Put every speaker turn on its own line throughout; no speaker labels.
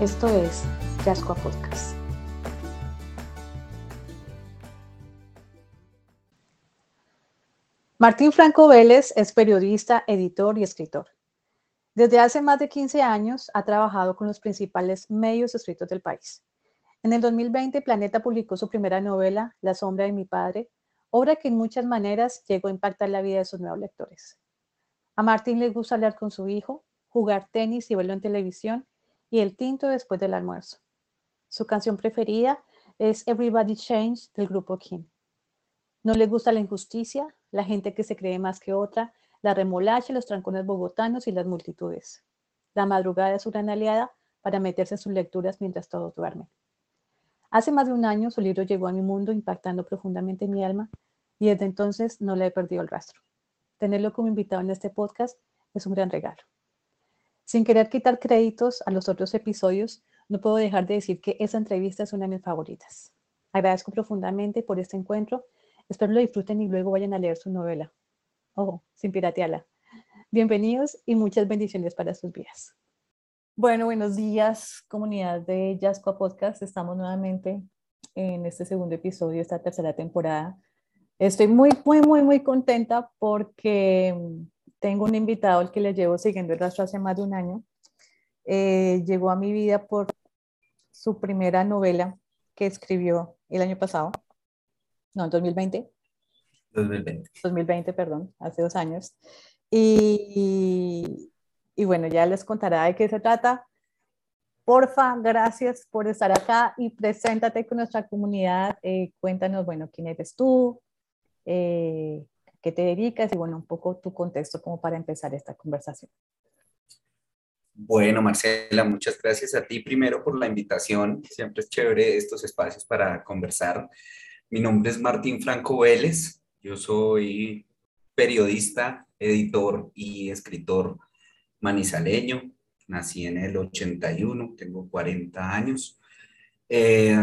Esto es Yascoa Podcast. Martín Franco Vélez es periodista, editor y escritor. Desde hace más de 15 años ha trabajado con los principales medios escritos del país. En el 2020, Planeta publicó su primera novela, La sombra de mi padre, obra que en muchas maneras llegó a impactar la vida de sus nuevos lectores. A Martín le gusta hablar con su hijo, jugar tenis y verlo en televisión y el tinto después del almuerzo. Su canción preferida es Everybody Change del grupo King. No le gusta la injusticia, la gente que se cree más que otra, la remolacha, los trancones bogotanos y las multitudes. La madrugada es gran aliada para meterse en sus lecturas mientras todos duermen. Hace más de un año su libro llegó a mi mundo impactando profundamente mi alma y desde entonces no le he perdido el rastro. Tenerlo como invitado en este podcast es un gran regalo. Sin querer quitar créditos a los otros episodios, no puedo dejar de decir que esa entrevista es una de mis favoritas. Agradezco profundamente por este encuentro. Espero lo disfruten y luego vayan a leer su novela. Ojo, sin piratearla. Bienvenidos y muchas bendiciones para sus vidas. Bueno, buenos días, comunidad de Jasco Podcast. Estamos nuevamente en este segundo episodio esta tercera temporada. Estoy muy, muy, muy, muy contenta porque tengo un invitado al que le llevo siguiendo el rastro hace más de un año. Eh, llegó a mi vida por su primera novela que escribió el año pasado, no, en 2020.
2020.
2020, perdón, hace dos años. Y, y bueno, ya les contará de qué se trata. Porfa, gracias por estar acá y preséntate con nuestra comunidad. Eh, cuéntanos, bueno, quién eres tú, eh, qué te dedicas y bueno, un poco tu contexto como para empezar esta conversación.
Bueno, Marcela, muchas gracias a ti primero por la invitación. Siempre es chévere estos espacios para conversar. Mi nombre es Martín Franco Vélez. Yo soy periodista, editor y escritor manizaleño. Nací en el 81, tengo 40 años. Eh,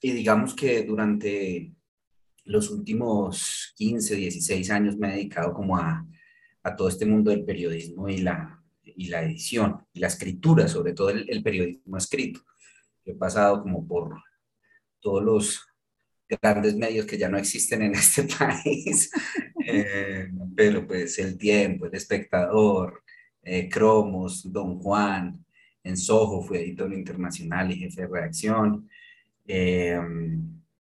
y digamos que durante los últimos 15, 16 años me he dedicado como a, a todo este mundo del periodismo y la, y la edición, y la escritura, sobre todo el, periodismo escrito. He pasado como por todos los grandes medios que ya no existen en este país, eh, pero pues El Tiempo, El Espectador, eh, Cromos, Don Juan, en Soho fui editor internacional y jefe de redacción. Eh,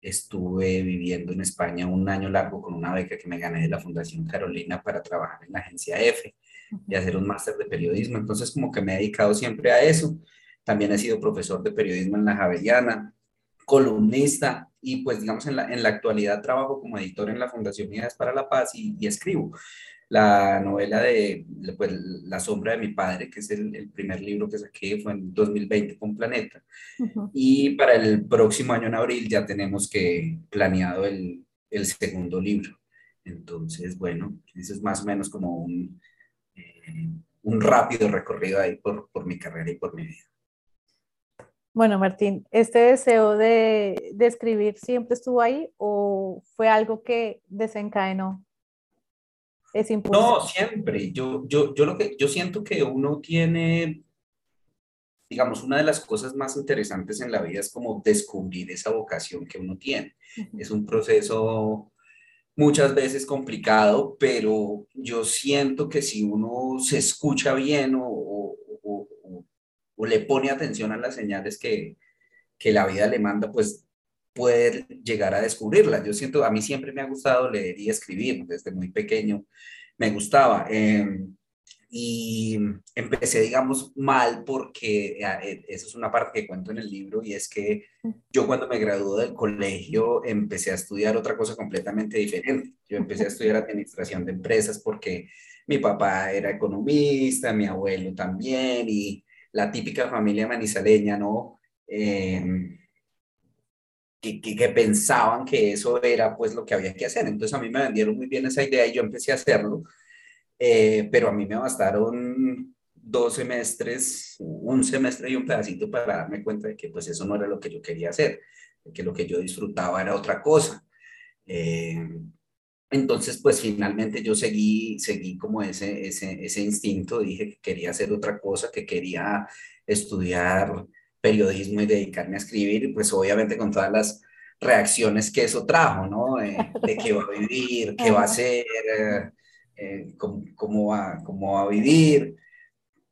estuve viviendo en España un año largo con una beca que me gané de la Fundación Carolina para trabajar en la agencia EFE y hacer un máster de periodismo. Entonces, como que me he dedicado siempre a eso. También he sido profesor de periodismo en la Javeriana, columnista y pues digamos en la, en la actualidad trabajo como editor en la Fundación Unidades para la Paz y, y escribo la novela de pues, La sombra de mi padre, que es el, primer libro que saqué, fue en 2020 con Planeta. Y para el próximo año en abril ya tenemos que planeado el, el segundo libro. Entonces, bueno, eso es más o menos como un, eh, un rápido recorrido ahí por, por mi carrera y por mi vida.
Bueno, Martín, ¿este deseo de, de, escribir siempre estuvo ahí o fue algo que desencadenó
no, siempre. Yo, yo, yo, lo que, yo siento que uno tiene, digamos, una de las cosas más interesantes en la vida es como descubrir esa vocación que uno tiene. Es un proceso muchas veces complicado, pero yo siento que si uno se escucha bien o, o, o, le pone atención a las señales que, que la vida le manda, pues poder llegar a descubrirlas. Yo siento, a mí siempre me ha gustado leer y escribir, desde muy pequeño me gustaba. Em, y empecé, digamos, mal porque eh, eh, eso es una parte que cuento en el libro y es que yo cuando me gradué del colegio empecé a estudiar otra cosa completamente diferente. Yo empecé a estudiar administración de empresas porque mi papá era economista, mi abuelo también y la típica familia manizaleña, ¿no? Em, que, que, pensaban que eso era pues lo que había que hacer. Entonces a mí me vendieron muy bien esa idea y yo empecé a hacerlo, eh, pero a mí me bastaron dos semestres, un semestre y un pedacito para darme cuenta de que pues eso no era lo que yo quería hacer, que lo que yo disfrutaba era otra cosa. Eh, entonces, pues finalmente yo seguí, seguí como ese, ese, ese instinto, dije que quería hacer otra cosa, que quería estudiar periodismo y dedicarme a escribir, y pues obviamente con todas las reacciones que eso trajo, ¿no? de qué va a vivir, qué va a hacer, eh, cómo, va, cómo va a vivir.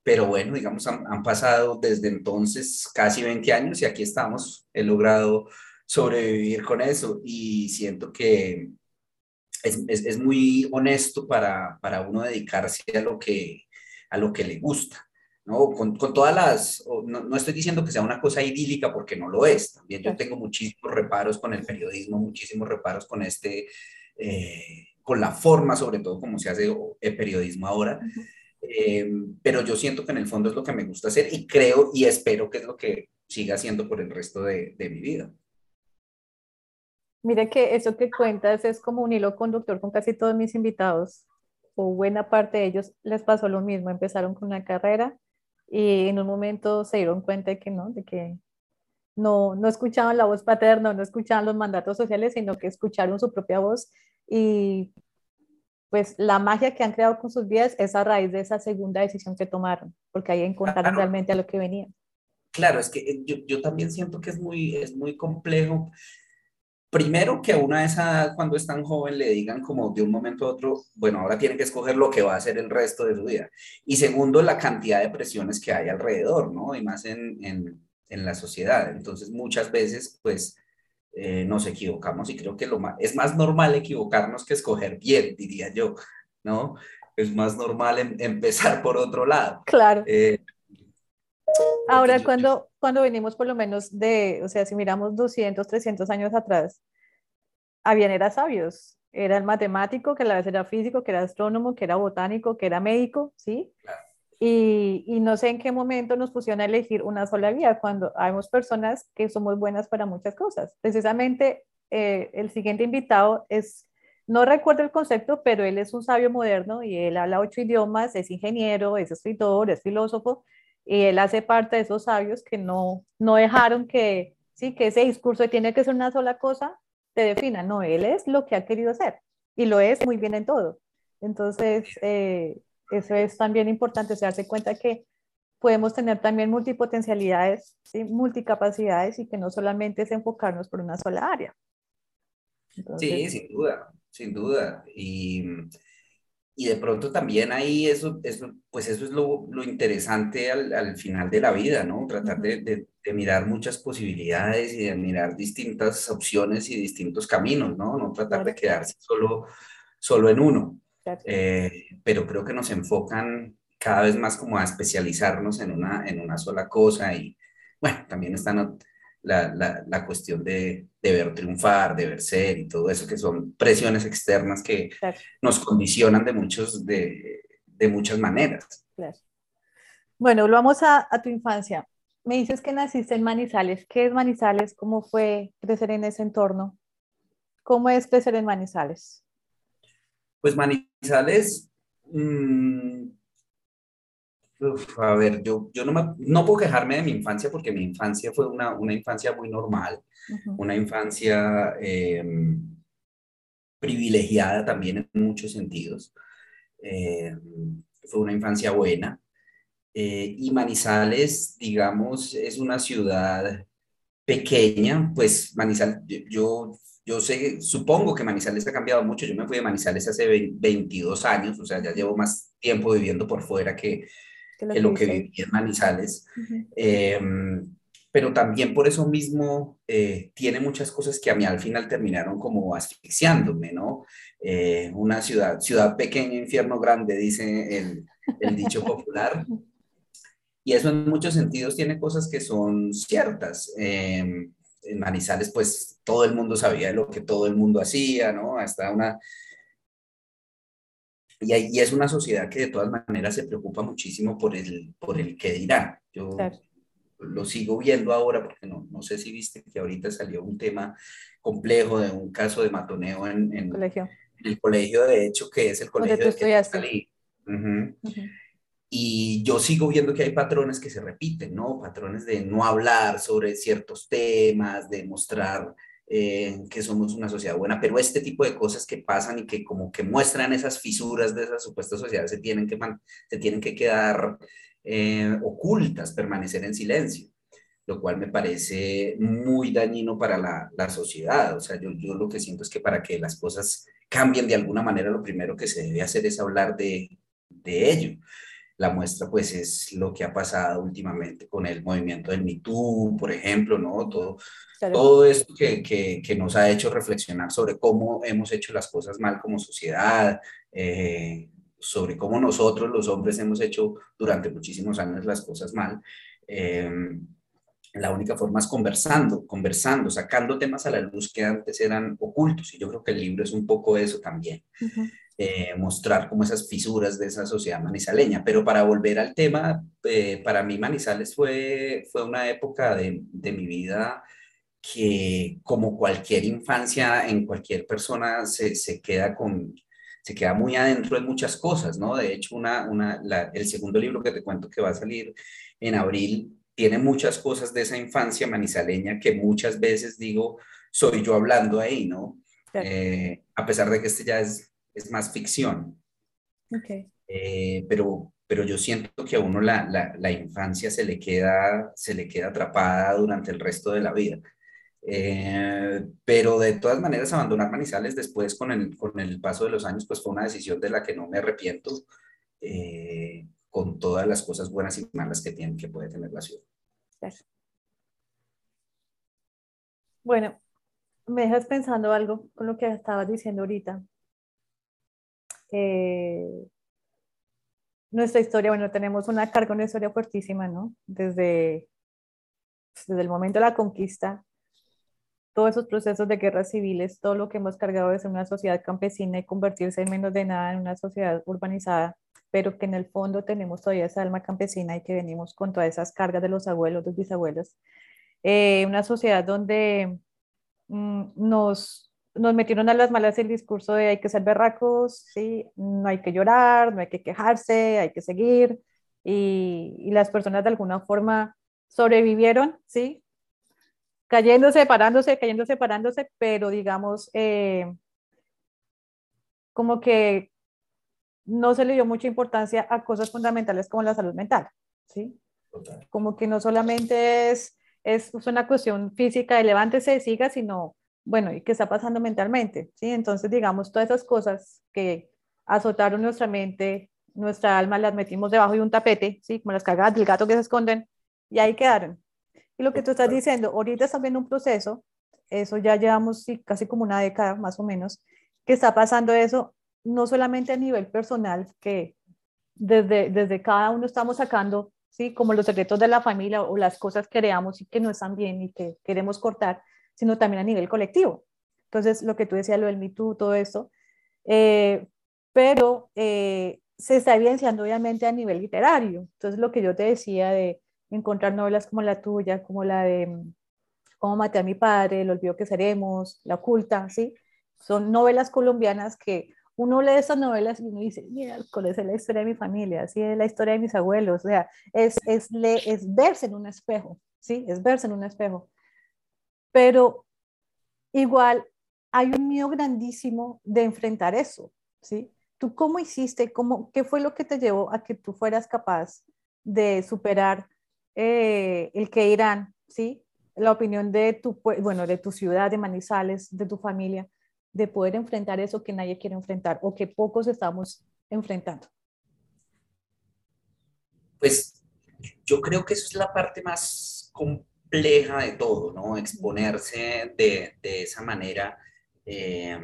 Pero bueno, digamos, han, han, pasado desde entonces casi 20 años y aquí estamos. He logrado sobrevivir con eso y siento que es, es, muy honesto para, para, uno dedicarse a lo que, a lo que le gusta. ¿No? Con, con todas las, no, no, estoy diciendo que sea una cosa idílica porque no lo es, también yo tengo muchísimos reparos con el periodismo, muchísimos reparos con este, eh, con la forma sobre todo como se hace el periodismo ahora, eh, pero yo siento que en el fondo es lo que me gusta hacer y creo y espero que es lo que siga haciendo por el resto de, de mi vida.
Mire que eso que cuentas es como un hilo conductor con casi todos mis invitados, o buena parte de ellos les pasó lo mismo, empezaron con una carrera y en un momento se dieron cuenta de que no, de que no, no escuchaban la voz paterna, no escuchaban los mandatos sociales, sino que escucharon su propia voz y pues la magia que han creado con sus vidas es a raíz de esa segunda decisión que tomaron, porque ahí encontraron realmente a lo que venían.
Claro, es que eh, yo, yo, también siento que es muy, es muy complejo primero que a una de esas, cuando es tan joven, le digan como de un momento a otro, bueno, ahora tiene que escoger lo que va a hacer el resto de su vida. Y segundo, la cantidad de presiones que hay alrededor, ¿no? Y más en, en, en la sociedad. Entonces, muchas veces, pues, eh, nos equivocamos y creo que lo más, es más normal equivocarnos que escoger bien, diría yo, ¿no? Es más normal em, empezar por otro lado.
Claro. Eh, Ahora, cuando, cuando venimos por lo menos de, o sea, si miramos 200, 300 años atrás, habían era sabios. Era el matemático, que a la vez era físico, que era astrónomo, que era botánico, que era médico, ¿sí? Y, y, no sé en qué momento nos pusieron a elegir una sola vía, cuando hayamos personas que somos buenas para muchas cosas. Precisamente eh, el siguiente invitado es, no recuerdo el concepto, pero él es un sabio moderno y él habla ocho idiomas, es ingeniero, es escritor, es filósofo, y él hace parte de esos sabios que no, no dejaron que, sí, que ese discurso de tiene que ser una sola cosa te defina. No, él es lo que ha querido hacer y lo es muy bien en todo. Entonces, eh, eso es también importante, se darse cuenta que podemos tener también multipotencialidades, ¿sí? multicapacidades y que no solamente es enfocarnos por una sola área.
sí, sin duda, sin duda. Y y de pronto también ahí eso, eso pues eso es lo, lo interesante al, al, final de la vida, ¿no? Tratar de, de, de, mirar muchas posibilidades y de mirar distintas opciones y distintos caminos, ¿no? No tratar de quedarse solo, solo en uno. Eh, pero creo que nos enfocan cada vez más como a especializarnos en una, en una sola cosa y bueno, también están la, la, la cuestión de, de, ver triunfar, de ver ser y todo eso, que son presiones externas que nos condicionan de, muchos, de, de muchas maneras.
Claro. Bueno, vamos a, a, tu infancia. Me dices que naciste en Manizales. ¿Qué es Manizales? ¿Cómo fue crecer en ese entorno? ¿Cómo es crecer en Manizales?
Pues Manizales, mmm, a ver, yo, yo no, me, no puedo quejarme de mi infancia porque mi infancia fue una, una infancia muy normal, una infancia eh, privilegiada también en muchos sentidos. Eh, fue una infancia buena. Eh, y Manizales, digamos, es una ciudad pequeña, pues Manizales, yo, yo sé, supongo que Manizales ha cambiado mucho. Yo me fui de Manizales hace 22 años, o sea, ya llevo más tiempo viviendo por fuera que, que lo, que, viví en Manizales. Em, pero también por eso mismo eh, tiene muchas cosas que a mí al final terminaron como asfixiándome, ¿no? Eh, una ciudad, ciudad pequeña, infierno grande, dice el, el dicho popular. Y eso en muchos sentidos tiene cosas que son ciertas. Em, en Manizales, pues todo el mundo sabía lo que todo el mundo hacía, ¿no? Hasta una, y, es una sociedad que de todas maneras se preocupa muchísimo por el, por el que dirán. Yo lo sigo viendo ahora porque no, no sé si viste que ahorita salió un tema complejo de un caso de matoneo en, en,
colegio.
el colegio de hecho que es el colegio
de
estudiaste. Y yo sigo viendo que hay patrones que se repiten, ¿no? Patrones de no hablar sobre ciertos temas, de mostrar eh, que somos una sociedad buena, pero este tipo de cosas que pasan y que como que muestran esas fisuras de esa supuesta sociedad se tienen que, se tienen que quedar eh, ocultas, permanecer en silencio, lo cual me parece muy dañino para la, la sociedad. O sea, yo, yo lo que siento es que para que las cosas cambien de alguna manera, lo primero que se debe hacer es hablar de, de ello. La muestra, pues, es lo que ha pasado últimamente con el movimiento del Me por ejemplo, ¿no? Todo, todo esto que, que, que, nos ha hecho reflexionar sobre cómo hemos hecho las cosas mal como sociedad, eh, sobre cómo nosotros los hombres hemos hecho durante muchísimos años las cosas mal. Eh, la única forma es conversando, conversando, sacando temas a la luz que antes eran ocultos. Y yo creo que el libro es un poco eso también. Eh, mostrar como esas fisuras de esa sociedad manizaleña. Pero para volver al tema, para mí Manizales fue, fue una época de, de mi vida que como cualquier infancia en cualquier persona se, se, queda con se queda muy adentro de muchas cosas, ¿no? De hecho, una, una, el segundo libro que te cuento que va a salir en abril tiene muchas cosas de esa infancia manizaleña que muchas veces digo, soy yo hablando ahí, ¿no? Eh, a pesar de que este ya es, es más ficción.
Okay.
Eh, pero, pero yo siento que a uno la, la, la, infancia se le, queda, se le queda atrapada durante el resto de la vida. Eh, pero de todas maneras, abandonar Manizales después con el, con el paso de los años, pues fue una decisión de la que no me arrepiento, eh, con todas las cosas buenas y malas que, tiene, que puede tener la ciudad.
Bueno, me dejas pensando algo con lo que estabas diciendo ahorita. Eh, nuestra historia, bueno, tenemos una carga, una historia fuertísima, ¿no? Desde, desde el momento de la conquista todos esos procesos de guerras civiles, todo lo que hemos cargado de ser una sociedad campesina y convertirse en menos de nada en una sociedad urbanizada, pero que en el fondo tenemos todavía esa alma campesina y que venimos con todas esas cargas de los abuelos, los bisabuelos. Eh, una sociedad donde mm, nos, nos metieron a las malas el discurso de hay que ser berracos, ¿sí? no hay que llorar, no hay que quejarse, hay que seguir. Y, y las personas de alguna forma sobrevivieron, ¿sí? cayéndose, separándose, cayendo, separándose, pero digamos, eh, como que no se le dio mucha importancia a cosas fundamentales como la salud mental, ¿sí? Como que no solamente es, es una cuestión física de levántese, siga, sino, bueno, ¿y qué está pasando mentalmente? ¿sí? Entonces, digamos, todas esas cosas que azotaron nuestra mente, nuestra alma, las metimos debajo de un tapete, ¿sí? Como las cagadas del gato que se esconden, y ahí quedaron. Y lo que tú estás diciendo, ahorita está viendo un proceso, eso ya llevamos casi como una década más o menos, que está pasando eso, no solamente a nivel personal, que desde, desde cada uno estamos sacando, ¿sí? como los secretos de la familia o las cosas que creamos y que no están bien y que queremos cortar, sino también a nivel colectivo. Entonces, lo que tú decías, lo del Me todo esto, eh, pero eh, se está evidenciando obviamente a nivel literario. Entonces, lo que yo te decía de encontrar novelas como la tuya, como la de mm, Cómo maté a mi padre, El olvido que seremos, La oculta, ¿sí? Son novelas colombianas que uno lee esas novelas y uno dice, mira, ¿cuál es la historia de mi familia? Así es la historia de mis abuelos. O sea, es, es, es verse en un espejo, ¿sí? Es verse en un espejo. Pero igual hay un miedo grandísimo de enfrentar eso, ¿sí? ¿Tú cómo hiciste? Cómo, ¿Qué fue lo que te llevó a que tú fueras capaz de superar eh, el que irán, ¿sí? La opinión de tu, bueno, de tu ciudad, de Manizales, de tu familia, de poder enfrentar eso que nadie quiere enfrentar o que pocos estamos enfrentando.
Pues yo creo que eso es la parte más compleja de todo, ¿no? Exponerse de, de esa manera eh,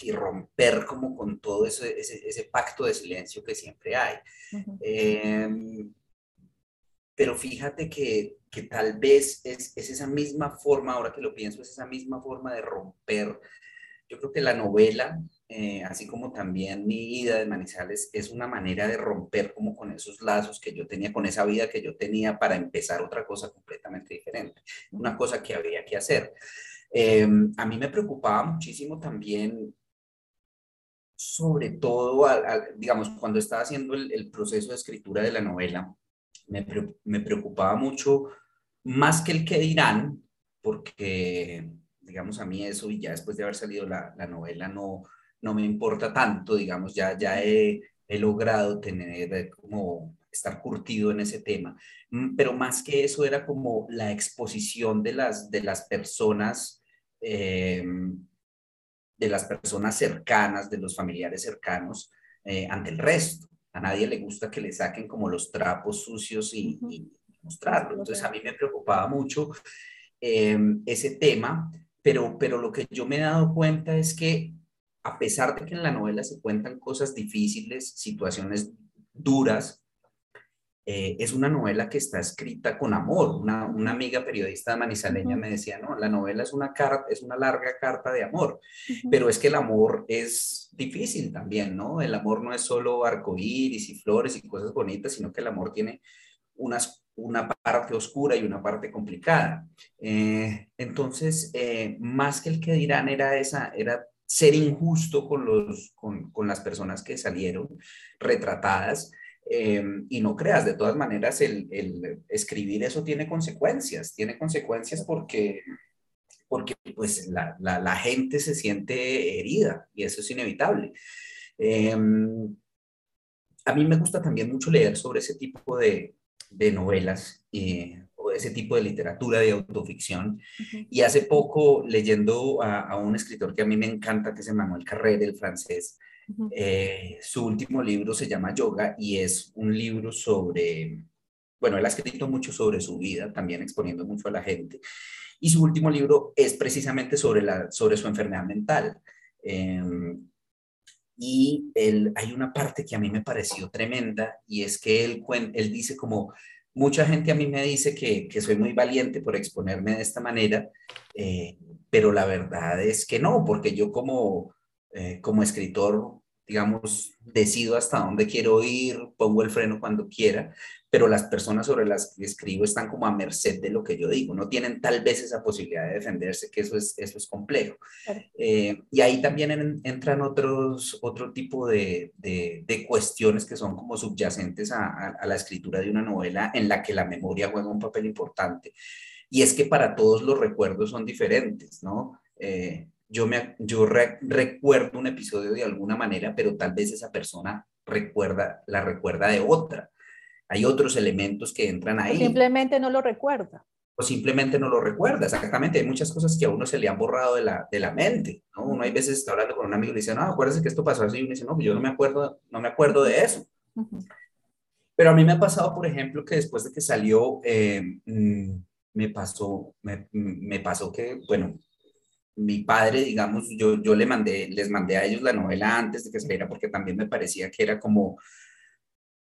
y romper como con todo ese, ese, pacto de silencio que siempre hay. Pero fíjate que, que tal vez es, es, esa misma forma, ahora que lo pienso, es esa misma forma de romper. Yo creo que la novela eh, así como también mi ida de Manizales, es una manera de romper como con esos lazos que yo tenía, con esa vida que yo tenía para empezar otra cosa completamente diferente, una cosa que había que hacer. Em, a mí me preocupaba muchísimo también, sobre todo, digamos, cuando estaba haciendo el, proceso de escritura de la novela, me, me preocupaba mucho, más que el que dirán, porque digamos, a mí eso y ya después de haber salido la, la novela no, no me importa tanto, digamos, ya, ya he, he logrado tener como estar curtido en ese tema. Mm, pero más que eso era como la exposición de las, de las personas, eh, de las personas cercanas, de los familiares cercanos eh, ante el resto. A nadie le gusta que le saquen como los trapos sucios y, y mostrarlo. Entonces a mí me preocupaba mucho ese tema, pero, pero lo que yo me he dado cuenta es que a pesar de que en la novela se cuentan cosas difíciles, situaciones duras, eh, es una novela que está escrita con amor. Una, amiga periodista manizaleña me decía, no, la novela es una, carta, es una larga carta de amor, pero es que el amor es difícil también, ¿no? El amor no es solo arcoíris y flores y cosas bonitas, sino que el amor tiene unas, una parte oscura y una parte complicada. Eh, entonces, eh, más que el que dirán era esa, era ser injusto con, los, con, con las personas que salieron retratadas. Eh, y no creas, de todas maneras, el, el, escribir eso tiene consecuencias, tiene consecuencias porque, porque pues, la, la, gente se siente herida y eso es inevitable. Eh, a mí me gusta también mucho leer sobre ese tipo de, de novelas. Eh, ese tipo de literatura de autoficción. Y hace poco, leyendo a, un escritor que a mí me encanta, que es Emmanuel Carrère, el francés, eh, su último libro se llama Yoga y es un libro sobre, bueno, él ha escrito mucho sobre su vida, también exponiendo mucho a la gente. Y su último libro es precisamente sobre, la, sobre su enfermedad mental. Em, y él, hay una parte que a mí me pareció tremenda y es que él, él dice como Mucha gente a mí me dice que, soy muy valiente por exponerme de esta manera, eh, pero la verdad es que no, porque yo como, eh, como escritor digamos, decido hasta dónde quiero ir, pongo el freno cuando quiera, pero las personas sobre las que escribo están como a merced de lo que yo digo, no tienen tal vez esa posibilidad de defenderse, que eso es, eso es complejo. Eh, y ahí también entran otros, otro tipo de, de, cuestiones que son como subyacentes a, a la escritura de una novela en la que la memoria juega un papel importante. Y es que para todos los recuerdos son diferentes, ¿no? Eh, yo, me, yo recuerdo un episodio de alguna manera, pero tal vez esa persona recuerda, la recuerda de otra. Hay otros elementos que entran ahí.
simplemente no lo recuerda.
O simplemente no lo recuerda, exactamente. Hay muchas cosas que a uno se le han borrado de la, de la mente, ¿no? Uno hay veces está hablando con un amigo y le dice, no, acuérdese que esto pasó así, y uno dice, no, pues yo no me acuerdo, no me acuerdo de eso. Pero a mí me ha pasado, por ejemplo, que después de que salió, eh, mm, me pasó, me, me pasó que, bueno, mi padre, digamos, yo, yo le mandé, les mandé a ellos la novela antes de que saliera porque también me parecía que era como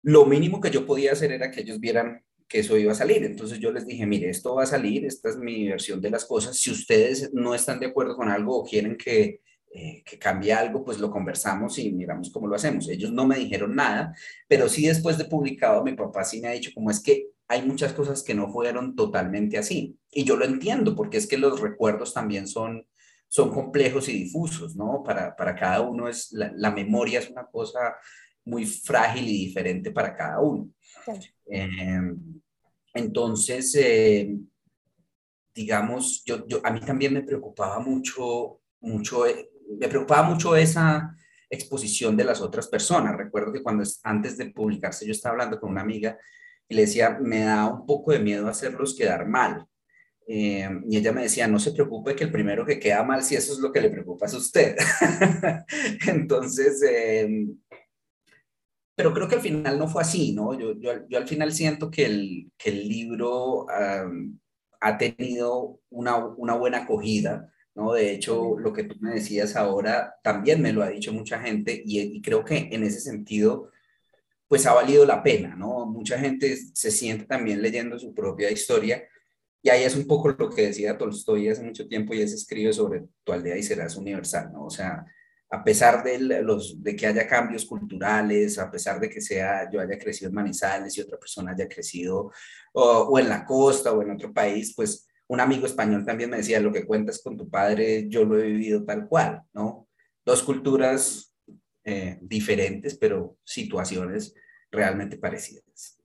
lo mínimo que yo podía hacer era que ellos vieran que eso iba a salir. Entonces yo les dije, mire, esto va a salir, esta es mi versión de las cosas. Si ustedes no están de acuerdo con algo o quieren que, eh, que cambie algo, pues lo conversamos y miramos cómo lo hacemos. Ellos no me dijeron nada, pero sí después de publicado, mi papá sí me ha dicho como es que hay muchas cosas que no fueron totalmente así. Y yo lo entiendo, porque es que los recuerdos también son son complejos y difusos, ¿no? Para, para cada uno es, la, memoria es una cosa muy frágil y diferente para cada uno. Em, entonces, eh, digamos, yo, yo, a mí también me preocupaba mucho, mucho, eh, me preocupaba mucho esa exposición de las otras personas. Recuerdo que cuando antes de publicarse yo estaba hablando con una amiga y le decía, me da un poco de miedo hacerlos quedar mal. Eh, y ella me decía, no se preocupe que el primero que queda mal, si eso es lo que le preocupa es usted. Entonces, eh, pero creo que al final no fue así, ¿no? Yo, yo, yo al final siento que el, que el libro ha tenido una, una, buena acogida, ¿no? De hecho, lo que tú me decías ahora también me lo ha dicho mucha gente y, y creo que en ese sentido, pues ha valido la pena, ¿no? Mucha gente se siente también leyendo su propia historia y ahí es un poco lo que decía Tolstoy hace mucho tiempo y es escribe sobre tu aldea y serás universal, ¿no? O sea, a pesar de, los, de que haya cambios culturales, a pesar de que sea, yo haya crecido en Manizales y otra persona haya crecido o, en la costa o en otro país, pues un amigo español también me decía, lo que cuentas con tu padre, yo lo he vivido tal cual, ¿no? Dos culturas eh, diferentes, pero situaciones realmente parecidas.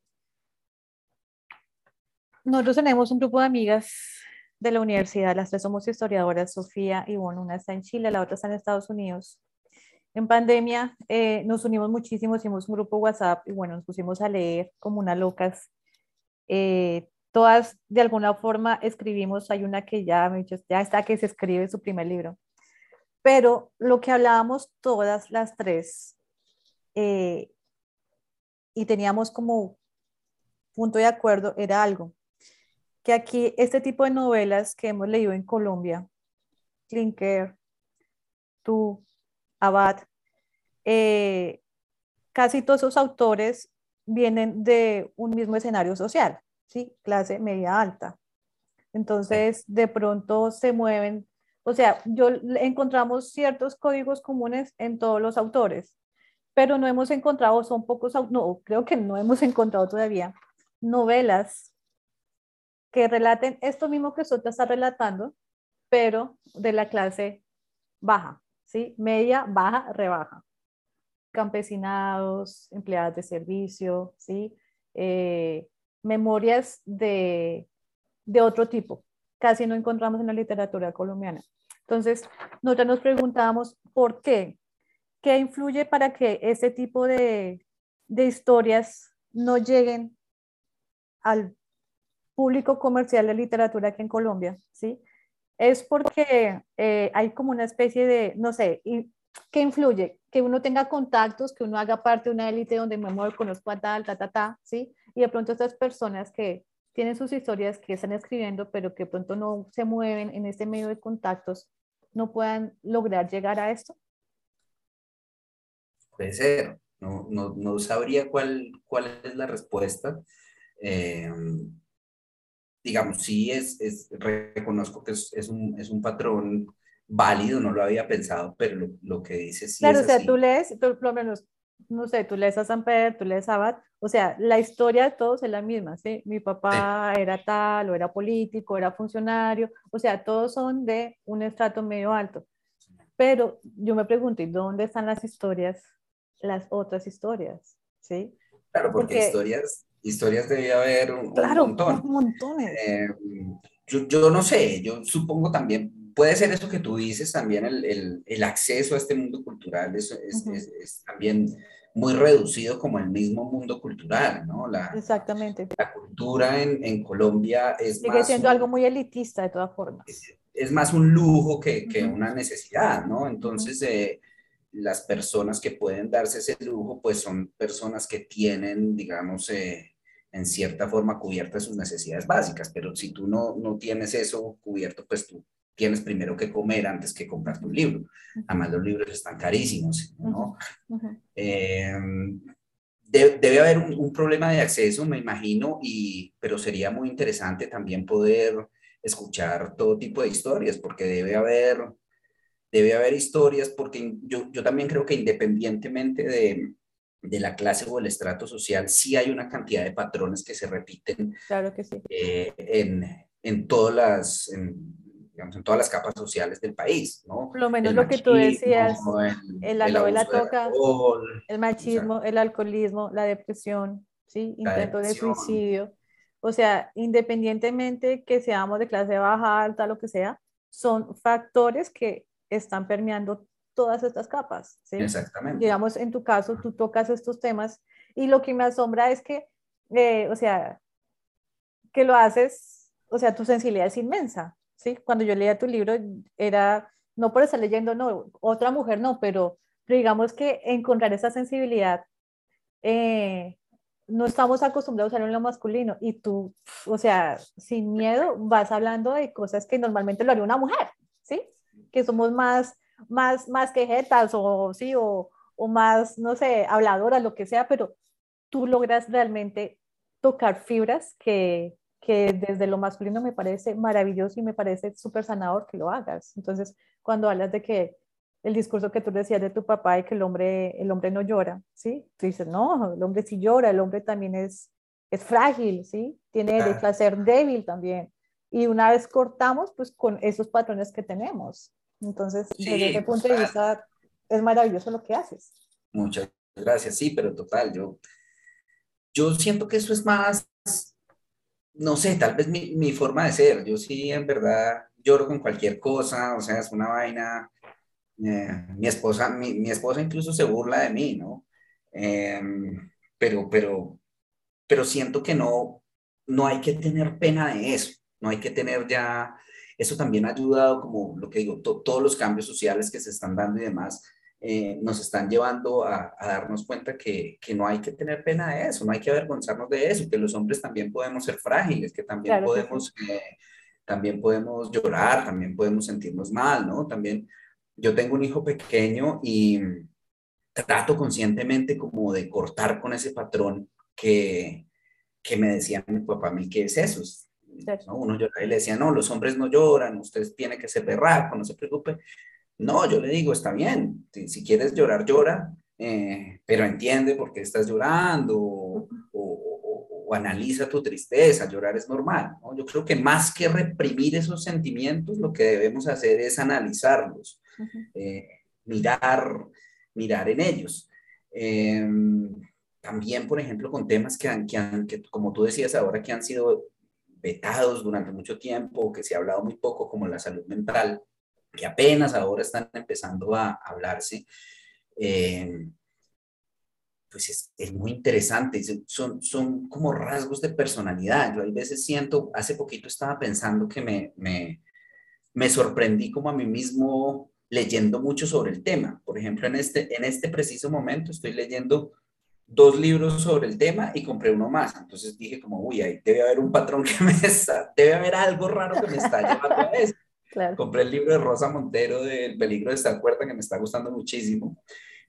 Nosotros tenemos un grupo de amigas de la universidad, las tres somos historiadoras, Sofía y bueno, una está en Chile, la otra está en Estados Unidos. En pandemia eh, nos unimos muchísimo, hicimos un grupo WhatsApp y bueno, nos pusimos a leer como unas locas. Eh, todas de alguna forma escribimos, hay una que ya, ya está que se escribe su primer libro. Pero lo que hablábamos todas las tres eh, y teníamos como punto de acuerdo era algo, que aquí este tipo de novelas que hemos leído en Colombia, Klinker, tú, Abad, eh, casi todos esos autores vienen de un mismo escenario social, ¿sí? Clase media alta. Entonces, de pronto se mueven, o sea, yo encontramos ciertos códigos comunes en todos los autores, pero no hemos encontrado, son pocos, no, creo que no hemos encontrado todavía novelas que relaten esto mismo que Sota está relatando, pero de la clase baja, ¿sí? Media, baja, rebaja. Campesinados, empleadas de servicio, ¿sí? Eh, memorias de, de otro tipo. Casi no encontramos en la literatura colombiana. Entonces, nosotros nos preguntábamos por qué. ¿Qué influye para que este tipo de, de historias no lleguen al público comercial de literatura aquí en Colombia, ¿sí? Es porque eh, hay como una especie de, no sé, ¿qué influye? Que uno tenga contactos, que uno haga parte de una élite donde me muevo, conozco a tal, ta, ta, ta, ¿sí? Y de pronto estas personas que tienen sus historias, que están escribiendo, pero que de pronto no se mueven en este medio de contactos, no puedan lograr llegar a esto.
Puede ser, no, no, no sabría cuál, cuál es la respuesta. Eh, digamos, sí es, es reconozco que es, es, un, es un patrón válido, no lo había pensado, pero lo, que dice sí
Claro, o sea, tú lees, tú, por lo menos, no sé, tú lees a San Pedro, tú lees a Abad, o sea, la historia de todos es la misma, ¿sí? Mi papá era tal, o era político, era funcionario, o sea, todos son de un estrato medio alto. Pero yo me pregunto, ¿y dónde están las historias, las otras historias? ¿Sí?
Claro, porque, historias historias debe haber un, claro, montón.
Un montón.
Eh, yo, yo, no sé, yo supongo también, puede ser eso que tú dices, también el, el, el acceso a este mundo cultural es, es, es, también muy reducido como el mismo mundo cultural, ¿no?
La, Exactamente.
La cultura en, en Colombia es...
Sigue siendo algo muy elitista de todas formas.
Es, más un lujo que, que una necesidad, ¿no? Entonces... eh, las personas que pueden darse ese lujo, pues son personas que tienen, digamos, eh, en cierta forma cubiertas sus necesidades básicas, pero si tú no, no tienes eso cubierto, pues tú tienes primero que comer antes que comprar tu libro. Además, los libros están carísimos, ¿no? Em, debe haber un, un, problema de acceso, me imagino, y, pero sería muy interesante también poder escuchar todo tipo de historias, porque debe haber debe haber historias, porque yo, yo también creo que independientemente de, de, la clase o el estrato social, sí hay una cantidad de patrones que se repiten
claro que sí.
Eh, en, en, todas las... En, digamos, en todas las capas sociales del país, ¿no?
Por lo menos lo que tú decías, en la novela toca el machismo, el alcoholismo, la depresión, ¿sí? Intento de suicidio. O sea, independientemente que seamos de clase baja, alta, lo que sea, son factores que están permeando todas estas capas. ¿sí?
Exactamente.
Digamos, en tu caso, tú tocas estos temas y lo que me asombra es que, eh, o sea, que lo haces, o sea, tu sensibilidad es inmensa. ¿sí? Cuando yo leía tu libro, era, no por estar leyendo, no, otra mujer no, pero, digamos que encontrar esa sensibilidad, eh, no estamos acostumbrados a usar en lo masculino y tú, o sea, sin miedo vas hablando de cosas que normalmente lo haría una mujer, ¿sí? Que somos más, más, más quejetas o, sí, o, o más, no sé, habladoras, lo que sea, pero tú logras realmente tocar fibras que, que desde lo masculino me parece maravilloso y me parece súper sanador que lo hagas. Entonces, cuando hablas de que el discurso que tú decías de tu papá y que el hombre, el hombre no llora, ¿sí? Tú dices, no, el hombre sí llora, el hombre también es, es frágil, ¿sí? Tiene derecho a ser débil también. Y una vez cortamos, pues con esos patrones que tenemos. Entonces, desde ese punto de vista, es maravilloso lo que haces.
Muchas gracias, sí, pero total, yo, yo siento que eso es más, no sé, tal vez mi, mi forma de ser. Yo sí, en verdad, lloro con cualquier cosa, o sea, es una vaina. Eh, mi esposa, mi, mi, esposa incluso se burla de mí, ¿no? Eh, pero, pero, pero siento que no, no hay que tener pena de eso, no hay que tener ya, eso también ha ayudado, como lo que digo, todos los cambios sociales que se están dando y demás, eh, nos están llevando a, a darnos cuenta que, que, no hay que tener pena de eso, no hay que avergonzarnos de eso, que los hombres también podemos ser frágiles, que también claro podemos... Que sí. eh, también podemos llorar, también podemos sentirnos mal, ¿no? También yo tengo un hijo pequeño y trato conscientemente como de cortar con ese patrón que, que me decía mi papá a mí, ¿qué es eso? ¿No? Uno llora y le decía, no, los hombres no lloran, usted tiene que ser berraco, no se preocupe. No, yo le digo, está bien, si, quieres llorar, llora, eh, pero entiende por qué estás llorando o, o analiza tu tristeza, llorar es normal. ¿no? Yo creo que más que reprimir esos sentimientos, lo que debemos hacer es analizarlos, uh -huh. eh, mirar, mirar en ellos. Eh, también, por ejemplo, con temas que, han, que, han, que, como tú decías ahora, que han sido vetados durante mucho tiempo, que se ha hablado muy poco, como la salud mental, que apenas ahora están empezando a hablarse. Eh, pues es, es, muy interesante, son, son como rasgos de personalidad. Yo a veces siento, hace poquito estaba pensando que me, me, me, sorprendí como a mí mismo leyendo mucho sobre el tema. Por ejemplo, en este, en este preciso momento estoy leyendo dos libros sobre el tema y compré uno más. Entonces dije como, uy, ahí debe haber un patrón que me está, debe haber algo raro que me está llevando a eso. Claro. Compré el libro de Rosa Montero del peligro de estar cuerda que me está gustando muchísimo.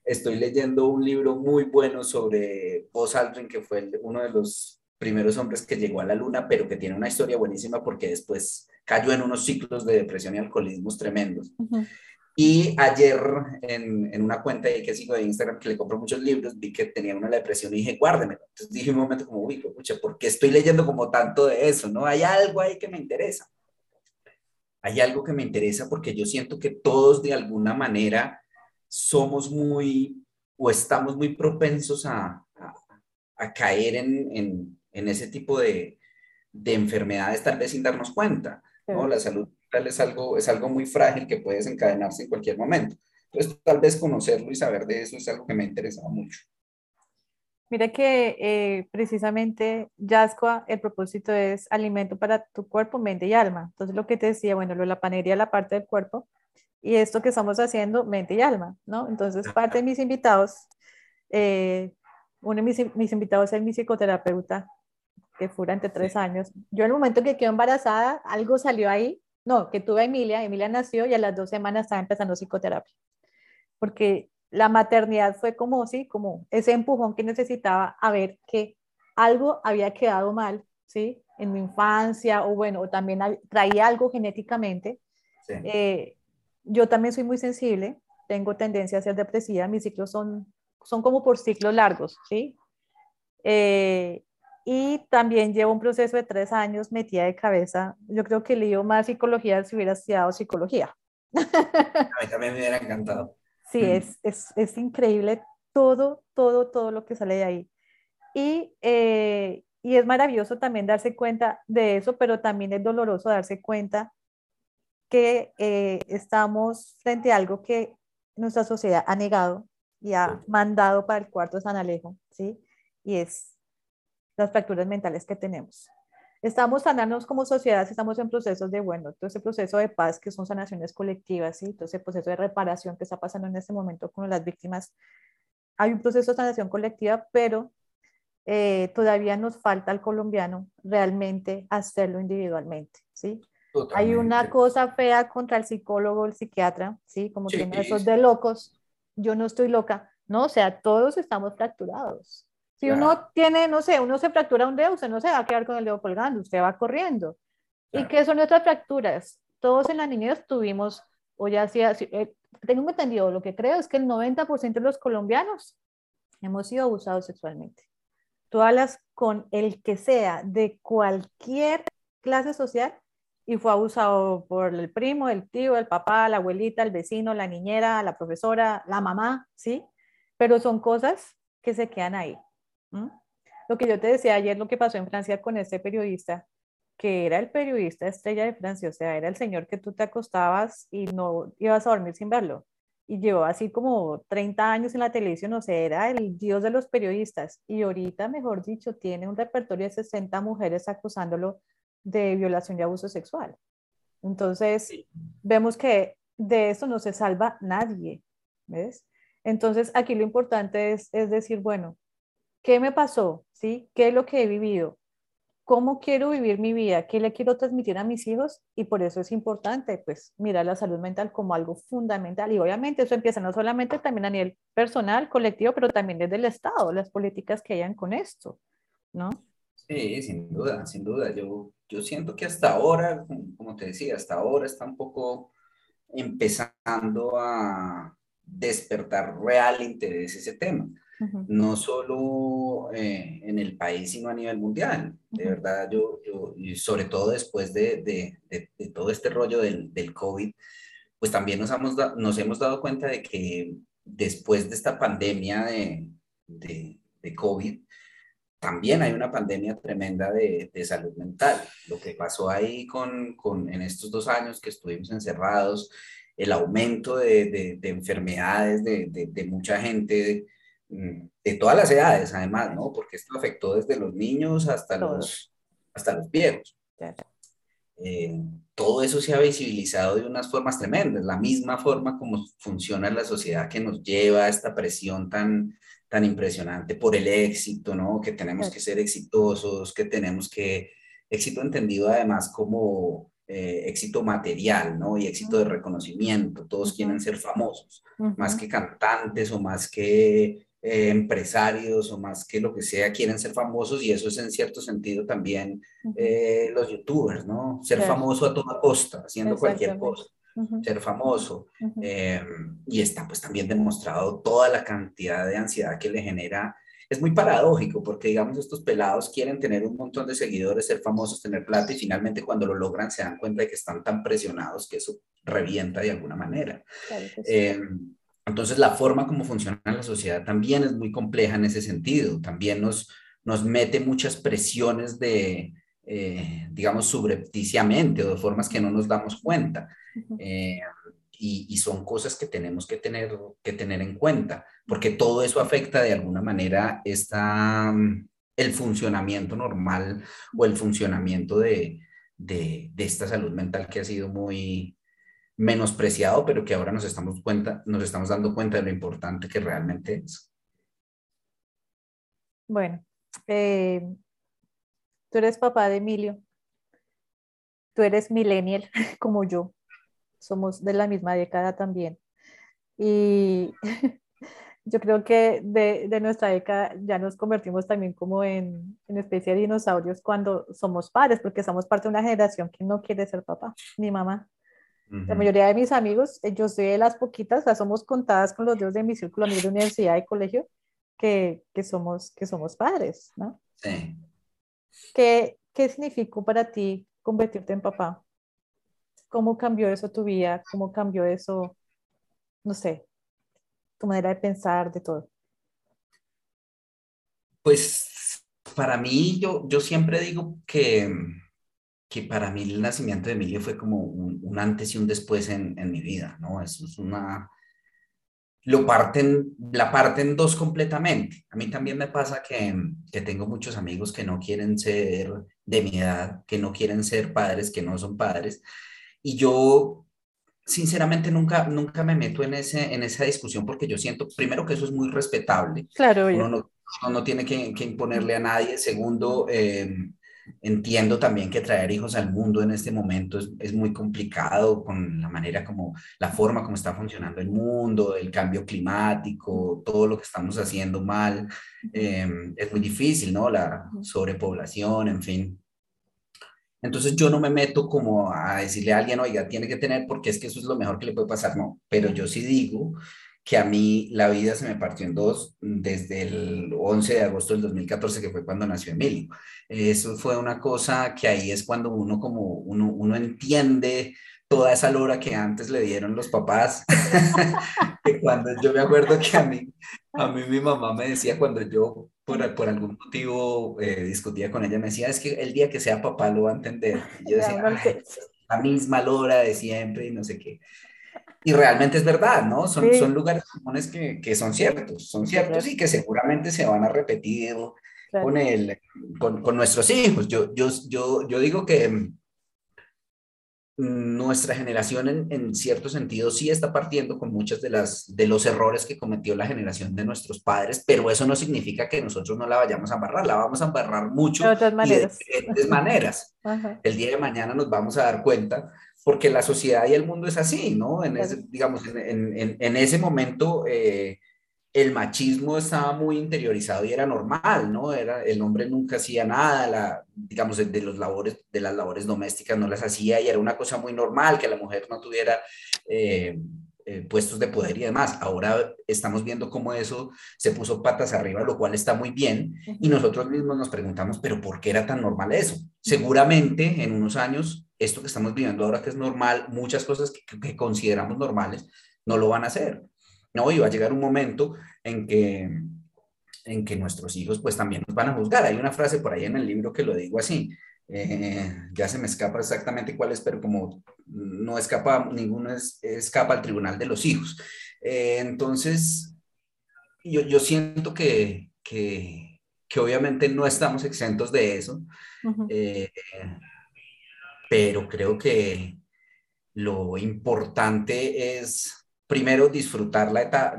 Estoy leyendo un libro muy bueno sobre Buzz Aldrin, que fue el, uno de los primeros hombres que llegó a la luna, pero que tiene una historia buenísima porque después cayó en unos ciclos de depresión y alcoholismos tremendos. Uh -huh. Y ayer en, en, una cuenta que sigo de Instagram que le compro muchos libros, vi que tenía una depresión y dije, guárdemelo. Entonces dije un momento como, uy, pucha, ¿por qué estoy leyendo como tanto de eso? ¿No? Hay algo ahí que me interesa. Hay algo que me interesa porque yo siento que todos de alguna manera somos muy o estamos muy propensos a, a, a caer en, en, en, ese tipo de, de, enfermedades tal vez sin darnos cuenta. ¿no? La salud es algo, es algo muy frágil que puede desencadenarse en cualquier momento. Entonces, tal vez conocerlo y saber de eso es algo que me ha interesado mucho.
Mira que eh, precisamente Yascoa, el propósito es alimento para tu cuerpo, mente y alma. Entonces, lo que te decía, bueno, lo de la panería, la parte del cuerpo, y esto que estamos haciendo, mente y alma, ¿no? Entonces, parte de mis invitados, eh, uno de mis, mis, invitados es mi psicoterapeuta, que fue durante tres años. Yo en el momento que quedé embarazada, algo salió ahí, no, que tuve a Emilia, Emilia nació y a las dos semanas estaba empezando psicoterapia, porque la maternidad fue como, sí, como ese empujón que necesitaba a ver que algo había quedado mal, ¿sí? En mi infancia, o bueno, o también traía algo genéticamente. Sí. Eh, yo también soy muy sensible, tengo tendencia a ser depresiva, mis ciclos son, son como por ciclos largos, ¿sí? Eh, y también llevo un proceso de tres años metida de cabeza. Yo creo que leo más psicología si hubiera estudiado psicología.
A mí también me hubiera encantado.
Sí, mm. es, es, es, increíble todo, todo, todo lo que sale de ahí. Y, eh, y es maravilloso también darse cuenta de eso, pero también es doloroso darse cuenta que eh, estamos frente a algo que nuestra sociedad ha negado y ha mandado para el cuarto de San Alejo, ¿sí? Y es las fracturas mentales que tenemos. Estamos sanándonos como sociedad, estamos en procesos de, bueno, todo ese proceso de paz que son sanaciones colectivas, ¿sí? Todo ese proceso de reparación que está pasando en este momento con las víctimas. Hay un proceso de sanación colectiva, pero eh, todavía nos falta al colombiano realmente hacerlo individualmente, ¿sí? Totalmente. Hay una cosa fea contra el psicólogo, el psiquiatra, ¿sí? Como sí. tiene esos de locos. Yo no estoy loca, ¿no? O sea, todos estamos fracturados. Si claro. uno tiene, no sé, uno se fractura un dedo, usted no se va a quedar con el dedo colgando, usted va corriendo. Claro. ¿Y qué son nuestras fracturas? Todos en la niñez tuvimos, o ya sea, eh, tengo entendido, lo que creo es que el 90% de los colombianos hemos sido abusados sexualmente. Tú hablas con el que sea de cualquier clase social y fue abusado por el primo, el tío, el papá, la abuelita, el vecino, la niñera, la profesora, la mamá, ¿sí? Pero son cosas que se quedan ahí. Lo que yo te decía ayer, lo que pasó en Francia con este periodista, que era el periodista estrella de Francia, o sea, era el señor que tú te acostabas y no ibas a dormir sin verlo. Y llevó así como 30 años en la televisión, o sea, era el dios de los periodistas. Y ahorita, mejor dicho, tiene un repertorio de 60 mujeres acusándolo de violación y abuso sexual. Entonces, vemos que de eso no se salva nadie, ¿ves? Entonces, aquí lo importante es, es decir, bueno, ¿qué me pasó? ¿Sí? ¿Qué es lo que he vivido? cómo quiero vivir mi vida, qué le quiero transmitir a mis hijos y por eso es importante, pues, mirar la salud mental como algo fundamental y obviamente eso empieza no solamente también a nivel personal, colectivo, pero también desde el Estado, las políticas que hayan con esto, ¿no?
Sí, sin duda, sin duda. Yo, yo siento que hasta ahora, como te decía, hasta ahora está un poco empezando a despertar real interés ese tema no solo eh, en el país, sino a nivel mundial. De verdad, yo, yo, y sobre todo después de, de, de, todo este rollo del, del, COVID, pues también nos hemos, nos hemos dado cuenta de que después de esta pandemia de, de COVID, también hay una pandemia tremenda de, de, salud mental. Lo que pasó ahí con, con, en estos dos años que estuvimos encerrados, el aumento de, de enfermedades de, mucha gente, de todas las edades, además, ¿no? Porque esto afectó desde los niños hasta, los, hasta los viejos. Eh, todo eso se ha visibilizado de unas formas tremendas, la misma forma como funciona la sociedad que nos lleva a esta presión tan, tan impresionante por el éxito, ¿no? Que tenemos que ser exitosos, que tenemos que, éxito entendido además como eh, éxito material, ¿no? Y éxito de reconocimiento, todos quieren ser famosos, más que cantantes o más que eh, empresarios o más que lo que sea quieren ser famosos y eso es en cierto sentido también eh, los youtubers, ¿no? Ser famoso a toda costa, haciendo cualquier cosa. ser famoso. Eh, y está pues también demostrado toda la cantidad de ansiedad que le genera. Es muy paradójico porque digamos estos pelados quieren tener un montón de seguidores, ser famosos, tener plata y finalmente cuando lo logran se dan cuenta de que están tan presionados que eso revienta de alguna manera. Entonces, la forma como funciona la sociedad también es muy compleja en ese sentido. También nos, nos mete muchas presiones de, eh, digamos, subrepticiamente o de formas que no nos damos cuenta. Eh, y, son cosas que tenemos que tener, que tener en cuenta, porque todo eso afecta de alguna manera esta, el funcionamiento normal o el funcionamiento de, de, de esta salud mental que ha sido muy, menospreciado, pero que ahora nos estamos, cuenta, nos estamos dando cuenta de lo importante que realmente es.
Bueno, eh, tú eres papá de Emilio, tú eres millennial como yo, somos de la misma década también. Y yo creo que de, de, nuestra década ya nos convertimos también como en, en especie de dinosaurios cuando somos padres, porque somos parte de una generación que no quiere ser papá ni mamá. La mayoría de mis amigos, eh, yo sé de las poquitas, o sea, somos contadas con los dedos de mi círculo de universidad y colegio, que, que, somos, que somos padres, ¿no? Sí. ¿Qué, ¿Qué significó para ti convertirte en papá? ¿Cómo cambió eso tu vida? ¿Cómo cambió eso, no sé, tu manera de pensar, de todo?
Pues para mí, yo, yo siempre digo que que para mí el nacimiento de Emilio fue como un, antes y un después en, en, mi vida, ¿no? Eso es una... Lo parten, la parten dos completamente. A mí también me pasa que, que tengo muchos amigos que no quieren ser de mi edad, que no quieren ser padres, que no son padres. Y yo, sinceramente, nunca, nunca me meto en, ese, en esa discusión porque yo siento, primero, que eso es muy respetable.
Claro,
uno no, uno no tiene que, que, imponerle a nadie. Segundo, eh, Entiendo también que traer hijos al mundo en este momento es, es, muy complicado con la manera como, la forma como está funcionando el mundo, el cambio climático, todo lo que estamos haciendo mal. Eh, es muy difícil, ¿no? La sobrepoblación, en fin. Entonces yo no me meto como a decirle a alguien, oiga, tiene que tener porque es que eso es lo mejor que le puede pasar, no, pero yo sí digo que a mí la vida se me partió en dos desde el 11 de agosto del 2014, que fue cuando nació Emilio. Eso fue una cosa que ahí es cuando uno como uno, uno entiende toda esa lora que antes le dieron los papás. que cuando yo me acuerdo que a mí, a mí mi mamá me decía cuando yo por, por algún motivo eh, discutía con ella, me decía, es que el día que sea papá lo va a entender. Y yo decía, la misma lora de siempre y no sé qué. Y realmente es verdad, ¿no? Son, son lugares comunes que, que, son ciertos, son ciertos y que seguramente se van a repetir con, el, con, con, nuestros hijos. Yo, yo, yo, yo digo que nuestra generación en, en, cierto sentido sí está partiendo con muchos de, las, de los errores que cometió la generación de nuestros padres, pero eso no significa que nosotros no la vayamos a embarrar, la vamos a embarrar mucho
de otras maneras.
de diferentes maneras. El día de mañana nos vamos a dar cuenta porque la sociedad y el mundo es así, ¿no? En ese, digamos, en, en, en ese momento eh, el machismo estaba muy interiorizado y era normal, ¿no? Era, el hombre nunca hacía nada, la, digamos, de, los labores, de las labores domésticas no las hacía y era una cosa muy normal que la mujer no tuviera... Eh, eh, puestos de poder y demás. Ahora estamos viendo cómo eso se puso patas arriba, lo cual está muy bien, y nosotros mismos nos preguntamos, pero ¿por qué era tan normal eso? Seguramente en unos años esto que estamos viviendo ahora que es normal, muchas cosas que, consideramos normales, no lo van a hacer. No, y va a llegar un momento en que, en que nuestros hijos pues también nos van a juzgar. Hay una frase por ahí en el libro que lo digo así, eh, ya se me escapa exactamente cuál es, pero como no escapa, ninguno es, escapa al tribunal de los hijos. Eh, entonces, yo, yo siento que, que, que, obviamente no estamos exentos de eso pero creo que lo importante es primero disfrutar, la etapa,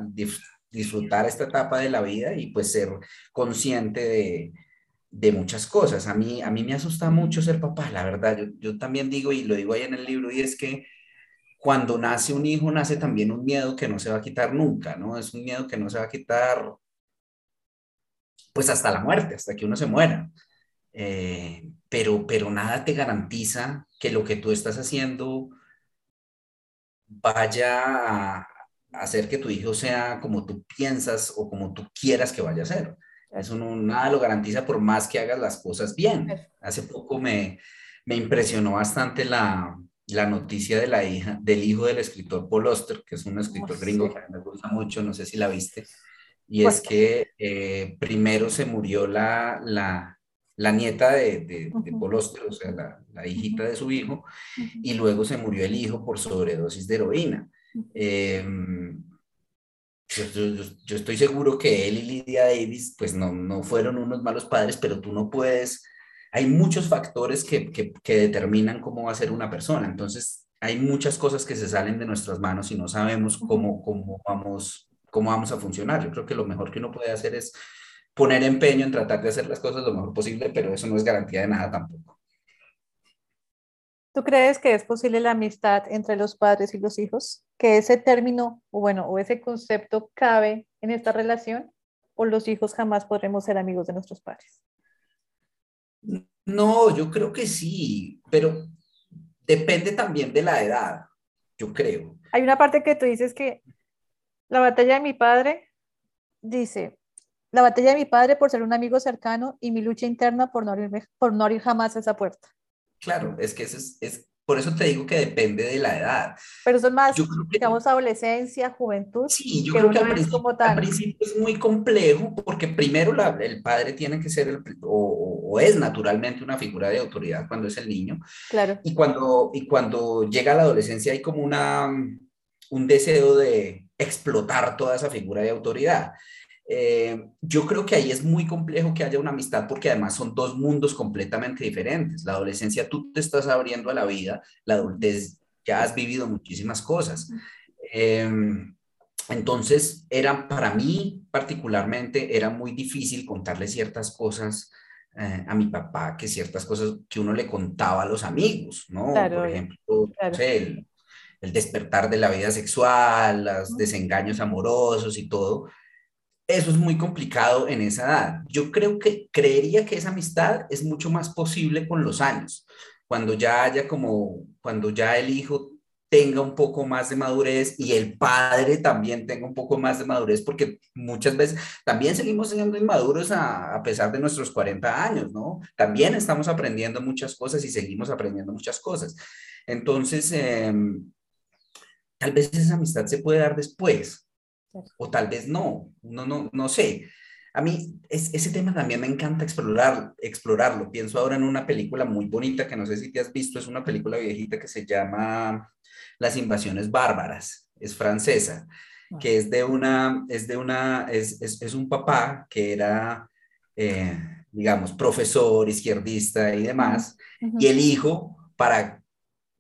disfrutar esta etapa de la vida y pues ser consciente de, de, muchas cosas. A mí, a mí me asusta mucho ser papá, la verdad. Yo, yo también digo, y lo digo ahí en el libro, y es que cuando nace un hijo, nace también un miedo que no se va a quitar nunca, ¿no? Es un miedo que no se va a quitar, pues hasta la muerte, hasta que uno se muera. Eh, pero, pero nada te garantiza que lo que tú estás haciendo vaya a hacer que tu hijo sea como tú piensas o como tú quieras que vaya a ser. Eso no, nada lo garantiza por más que hagas las cosas bien. Hace poco me, me impresionó bastante la, la, noticia de la hija, del hijo del escritor Paul Oster, que es un escritor gringo que me gusta mucho, no sé si la viste, y es que eh, primero se murió la, la, la nieta de, de, o sea, la, hijita de su hijo, y luego se murió el hijo por sobredosis de heroína. Yo, estoy seguro que él y Lidia Davis, pues no, no fueron unos malos padres, pero tú no puedes, hay muchos factores que, que, que determinan cómo va a ser una persona, entonces hay muchas cosas que se salen de nuestras manos y no sabemos cómo, cómo, vamos, cómo vamos a funcionar. Yo creo que lo mejor que uno puede hacer es poner empeño en tratar de hacer las cosas lo mejor posible, pero eso no es garantía de nada tampoco.
¿Tú crees que es posible la amistad entre los padres y los hijos? ¿Que ese término, o bueno, o ese concepto cabe en esta relación? ¿O los hijos jamás podremos ser amigos de nuestros padres?
No, yo creo que sí, pero depende también de la edad, yo creo.
Hay una parte que tú dices que la batalla de mi padre dice, la batalla de mi padre por ser un amigo cercano y mi lucha interna por no, por no abrir jamás esa puerta.
Claro, es que es, es, por eso te digo que depende de la edad.
Pero son más, digamos, adolescencia, juventud.
Sí, yo creo que al principio, es muy complejo porque primero la, el padre tiene que ser, el, o, o, es naturalmente una figura de autoridad cuando es el niño.
Claro.
Y cuando, y cuando llega la adolescencia hay como una, un deseo de explotar toda esa figura de autoridad. Eh, yo creo que ahí es muy complejo que haya una amistad porque además son dos mundos completamente diferentes. La adolescencia tú te estás abriendo a la vida, la adultez ya has vivido muchísimas cosas. Em, entonces, era para mí particularmente, era muy difícil contarle ciertas cosas eh, a mi papá, que ciertas cosas que uno le contaba a los amigos, ¿no? Por ejemplo, el, el, despertar de la vida sexual, los desengaños amorosos y todo eso es muy complicado en esa edad. Yo creo que creería que esa amistad es mucho más posible con los años. cuando ya haya como, cuando ya el hijo tenga un poco más de madurez y el padre también tenga un poco más de madurez, porque muchas veces también seguimos siendo inmaduros a, pesar de nuestros 40 años, ¿no? También estamos aprendiendo muchas cosas y seguimos aprendiendo muchas cosas. Entonces, em, tal vez esa amistad se puede dar después, o tal vez no, no, no, no sé. A mí es, ese tema también me encanta explorar, explorarlo. Pienso ahora en una película muy bonita que no sé si te has visto, es una película viejita que se llama Las invasiones bárbaras, es francesa, ah. que es de una, es de una, es, es, es un papá que era, eh, digamos, profesor, izquierdista y demás, y el hijo, para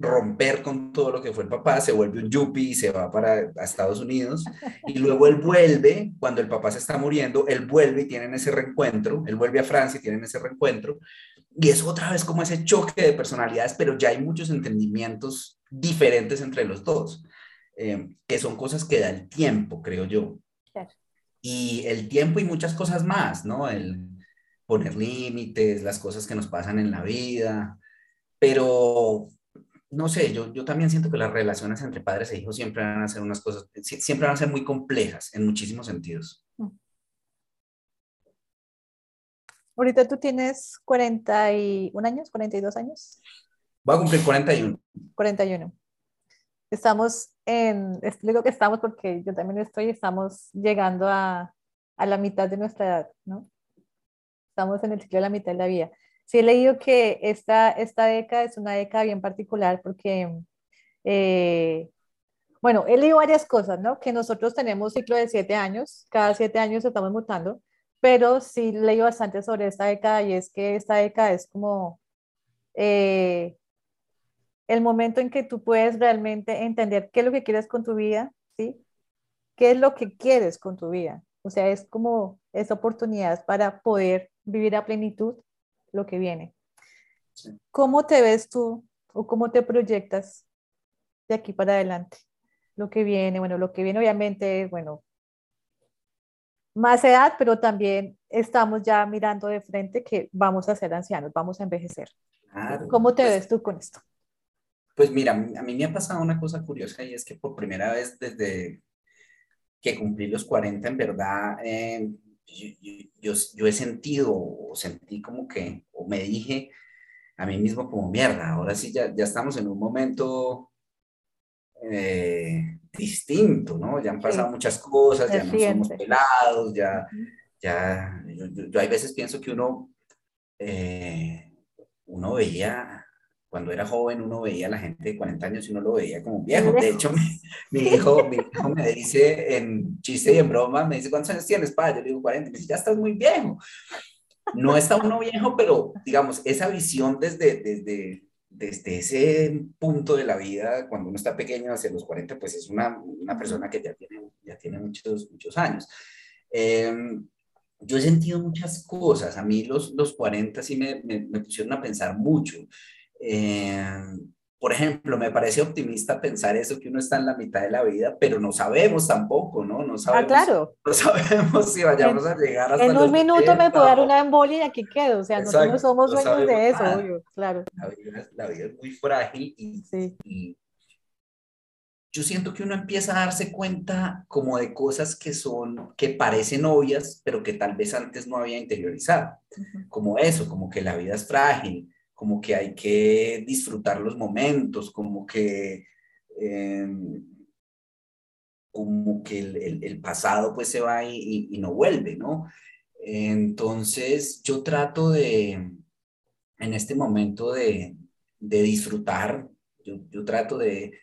romper con todo lo que fue el papá, se vuelve un yuppie y se va para Estados Unidos. Y luego él vuelve, cuando el papá se está muriendo, él vuelve y tienen ese reencuentro, él vuelve a Francia y tienen ese reencuentro. Y es otra vez como ese choque de personalidades, pero ya hay muchos entendimientos diferentes entre los dos, eh, que son cosas que da el tiempo, creo yo. Y el tiempo y muchas cosas más, ¿no? El poner límites, las cosas que nos pasan en la vida, pero no sé, yo, yo también siento que las relaciones entre padres e hijos siempre van a ser unas cosas, siempre van a ser muy complejas en muchísimos sentidos. Mm.
Ahorita tú tienes 41 años, 42 años.
Voy a cumplir 41.
41. Estamos en, digo que estamos porque yo también estoy, estamos llegando a, a la mitad de nuestra edad, ¿no? Estamos en el ciclo de la mitad de la vida sí he leído que esta, esta década es una década bien particular porque, eh, bueno, he leído varias cosas, ¿no? Que nosotros tenemos ciclo de siete años, cada siete años estamos mutando, pero sí leí bastante sobre esta década y es que esta década es como eh, el momento en que tú puedes realmente entender qué es lo que quieres con tu vida, ¿sí? ¿Qué es lo que quieres con tu vida? O sea, es como esa oportunidad para poder vivir a plenitud lo que viene. ¿Cómo te ves tú o cómo te proyectas de aquí para adelante? Lo que viene, bueno, lo que viene obviamente, bueno, más edad, pero también estamos ya mirando de frente que vamos a ser ancianos, vamos a envejecer. ¿Cómo te pues ves tú con esto?
Pues mira, a mí me ha pasado una cosa curiosa y es que por primera vez desde que cumplí los 40, en verdad, eh, yo, yo, he sentido o sentí como que, o me dije a mí mismo como mierda, ahora sí ya, ya estamos en un momento eh, distinto, ¿no? Ya han pasado muchas cosas, ya no somos pelados, ya, ya, yo, yo, hay veces pienso que uno, eh, uno veía cuando era joven uno veía a la gente de 40 años y uno lo veía como viejo. De hecho, mi, hijo, mi hijo me dice en chiste y en broma, me dice, ¿cuántos años tienes, padre? Yo le digo 40. Me dice, ya estás muy viejo. No está uno viejo, pero digamos, esa visión desde, desde, desde ese punto de la vida, cuando uno está pequeño, hacia los 40, pues es una, una persona que ya tiene, ya tiene muchos, muchos años. Em, yo he sentido muchas cosas. A mí los, los 40 sí me, me, me pusieron a pensar mucho. Eh, por ejemplo, me parece optimista pensar eso, que uno está en la mitad de la vida, pero no sabemos tampoco, ¿no? No ah, sabemos,
ah, claro.
No sabemos si vayamos a llegar hasta
En un minuto me puedo dar una embolia y aquí quedo, o sea, nosotros no somos dueños de eso, obvio, claro.
La vida, la vida, es muy frágil y, sí. y, yo siento que uno empieza a darse cuenta como de cosas que son, que parecen obvias, pero que tal vez antes no había interiorizado, como eso, como que la vida es frágil, como que hay que disfrutar los momentos, como que, em, como que el, pasado pues se va y, no vuelve, ¿no? Entonces yo trato de, en este momento de, disfrutar, yo, trato de,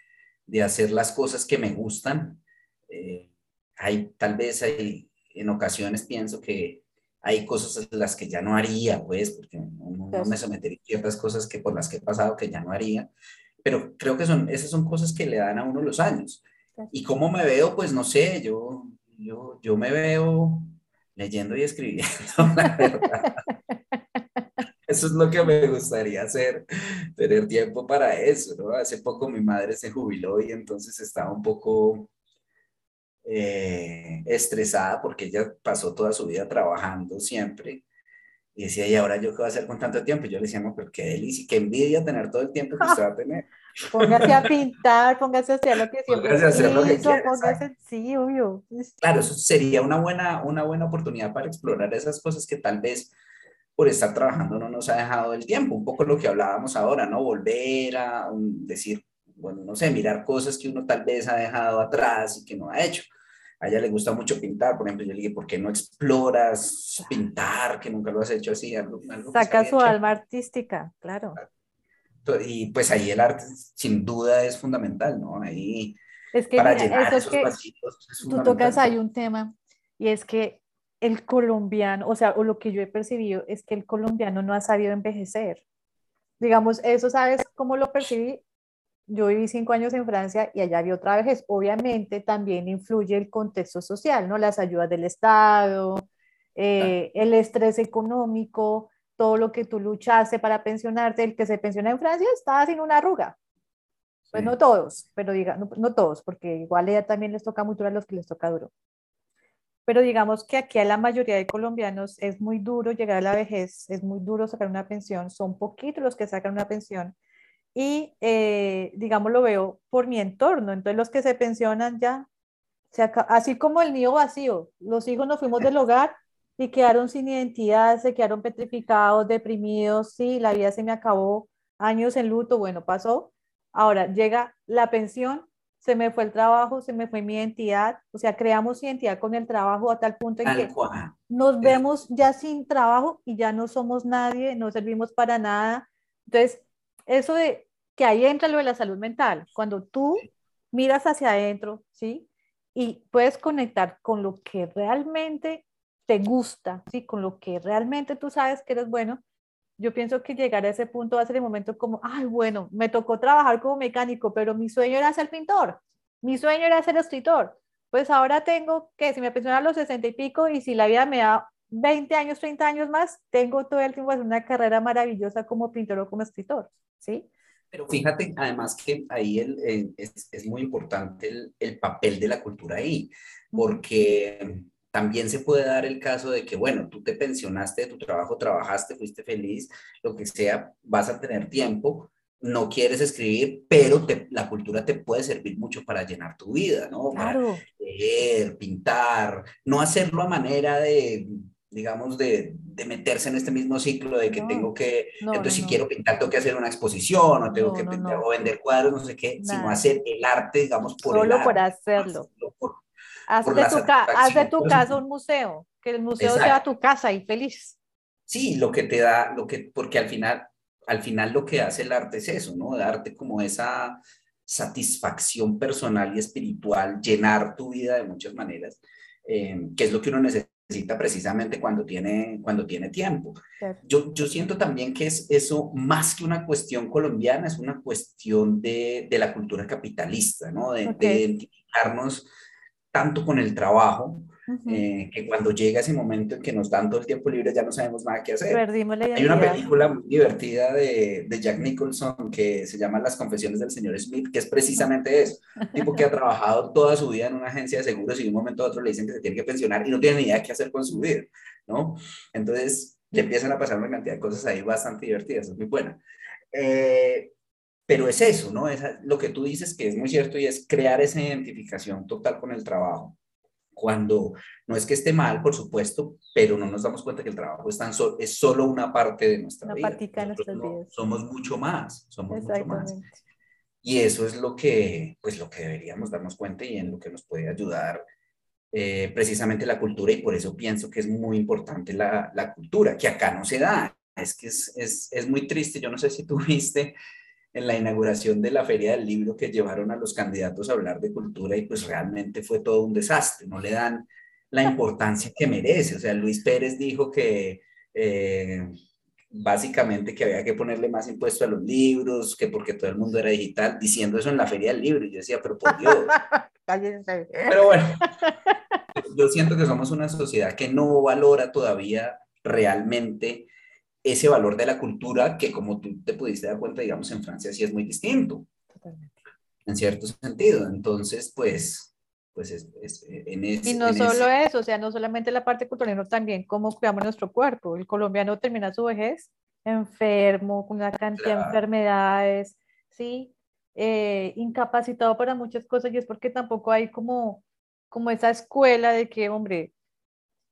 hacer las cosas que me gustan. Eh, hay, tal vez hay, en ocasiones pienso que hay cosas en las que ya no haría, pues, porque no, me sometería a ciertas cosas que por las que he pasado que ya no haría, pero creo que son, esas son cosas que le dan a uno los años. Y cómo me veo, pues no sé, yo, yo, yo me veo leyendo y escribiendo, la verdad. Eso es lo que me gustaría hacer, tener tiempo para eso, ¿no? Hace poco mi madre se jubiló y entonces estaba un poco eh, estresada porque ella pasó toda su vida trabajando siempre. Y decía, ¿y ahora yo qué voy a hacer con tanto tiempo? Y yo le decía, no, pero qué delicia, qué envidia tener todo el tiempo que usted va a tener.
Póngase a pintar, póngase a hacer lo que siempre
Póngase a hacer lo que quiera,
póngase, sí, obvio.
Claro, eso sería una buena, una buena oportunidad para explorar esas cosas que tal vez por estar trabajando no nos ha dejado el tiempo. Un poco lo que hablábamos ahora, ¿no? Volver a decir, bueno, no sé, mirar cosas que uno tal vez ha dejado atrás y que no ha hecho a ella le gusta mucho pintar, por ejemplo, yo le dije, ¿por qué no exploras pintar, que nunca lo has hecho así?
Saca su alma artística, claro.
Y pues ahí el arte sin duda es fundamental, ¿no? Ahí
es que para llenar esos que tú tocas ahí un tema y es que el colombiano, o sea, o lo que yo he percibido es que el colombiano no ha sabido envejecer. Digamos, eso, ¿sabes cómo lo percibí? Yo viví cinco años en Francia y allá vi otra vez. Obviamente también influye el contexto social, ¿no? Las ayudas del Estado, eh, el estrés económico, todo lo que tú luchaste para pensionarte. El que se pensiona en Francia está sin una arruga. Pues no todos, pero diga, no, no, todos, porque igual ella también les toca mucho a los que les toca duro. Pero digamos que aquí a la mayoría de colombianos es muy duro llegar a la vejez, es muy duro sacar una pensión, son poquitos los que sacan una pensión y, eh, digamos, lo veo por mi entorno. Entonces, los que se pensionan ya, así como el nido vacío, los hijos nos fuimos del hogar y quedaron sin identidad, se quedaron petrificados, deprimidos, sí, la vida se me acabó, años en luto, bueno, pasó. Ahora llega la pensión, se me fue el trabajo, se me fue mi identidad, o sea, creamos identidad con el trabajo a tal punto en que nos vemos ya sin trabajo y ya no somos nadie, no servimos para nada. Entonces, eso de que ahí entra lo de la salud mental, cuando tú miras hacia adentro, ¿sí? Y puedes conectar con lo que realmente te gusta, ¿sí? Con lo que realmente tú sabes que eres bueno. Yo pienso que llegar a ese punto va a ser el momento como, ay, bueno, me tocó trabajar como mecánico, pero mi sueño era ser pintor, mi sueño era ser escritor. Pues ahora tengo que, si me pensiono a los 60 y pico y si la vida me da 20 años, 30 años más, tengo todo el tiempo hacer una carrera maravillosa como pintor o como escritor, ¿sí?
Pero fíjate, además que ahí el, es, es, muy importante el, el, papel de la cultura ahí, porque también se puede dar el caso de que, bueno, tú te pensionaste de tu trabajo, trabajaste, fuiste feliz, lo que sea, vas a tener tiempo, no quieres escribir, pero la cultura te puede servir mucho para llenar tu vida, ¿no?
Claro.
Para leer, pintar, no hacerlo a manera de digamos, de, de, meterse en este mismo ciclo de que tengo que, entonces si quiero pintar, tengo que hacer una exposición o tengo que pintar o vender cuadros, no sé qué, sino hacer el arte, digamos, por
Solo
el
por hacerlo. Por, haz, de tu, haz de tu casa un museo, que el museo sea tu casa y feliz.
Sí, lo que te da, lo que, porque al final, al final lo que hace el arte es eso, ¿no? Darte como esa satisfacción personal y espiritual, llenar tu vida de muchas maneras, eh, que es lo que uno necesita necesita precisamente cuando tiene, cuando tiene tiempo. Yo, yo siento también que es eso, más que una cuestión colombiana, es una cuestión de, de la cultura capitalista, ¿no? De, de identificarnos tanto con el trabajo, eh, que cuando llega ese momento en que nos dan todo el tiempo libre ya no sabemos nada que hacer.
Perdimos la
Hay una película muy divertida de, de, Jack Nicholson que se llama Las confesiones del señor Smith, que es precisamente eso. Un tipo que ha trabajado toda su vida en una agencia de seguros y de un momento a otro le dicen que se tiene que pensionar y no tiene ni idea qué hacer con su vida, ¿no? Entonces le empiezan a pasar una cantidad de cosas ahí bastante divertidas, es muy buena. Eh, pero es eso, ¿no? Es lo que tú dices que es muy cierto y es crear esa identificación total con el trabajo cuando no es que esté mal, por supuesto, pero no nos damos cuenta que el trabajo es, tan es solo una parte de nuestra vida.
de nuestras vidas.
Somos mucho más, somos mucho más. Y eso es lo que, pues, lo que deberíamos darnos cuenta y en lo que nos puede ayudar eh, precisamente la cultura y por eso pienso que es muy importante la, la cultura, que acá no se da. Es que es, es, es muy triste, yo no sé si tú viste en la inauguración de la Feria del Libro que llevaron a los candidatos a hablar de cultura y pues realmente fue todo un desastre, no le dan la importancia que merece. O sea, Luis Pérez dijo que eh, básicamente que había que ponerle más impuesto a los libros, que porque todo el mundo era digital, diciendo eso en la Feria del Libro. Y yo decía, pero por Dios. pero bueno, yo siento que somos una sociedad que no valora todavía realmente ese valor de la cultura que como tú te pudiste dar cuenta, digamos, en Francia sí es muy distinto. En cierto sentido. Entonces, pues, pues es, en ese...
Y no solo eso, o sea, no solamente la parte cultural, sino también cómo cuidamos nuestro cuerpo. El colombiano termina su vejez enfermo, con una cantidad de enfermedades, ¿sí? Eh, incapacitado para muchas cosas y es porque tampoco hay como, como esa escuela de que, hombre,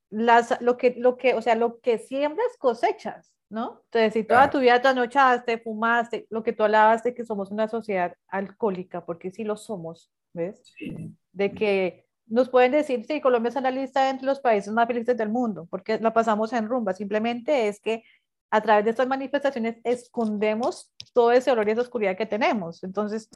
las, lo, que, lo que, o sea, lo que siembras cosechas, ¿no? Entonces, si toda tu vida anochaste, fumaste, lo que tú hablabas de que somos una sociedad alcohólica, porque sí lo somos, ¿ves? De que nos pueden decir, sí, Colombia es en la lista entre los países más felices del mundo, porque la pasamos en rumba, simplemente es que a través de estas manifestaciones escondemos todo ese olor y esa oscuridad que tenemos. Entonces,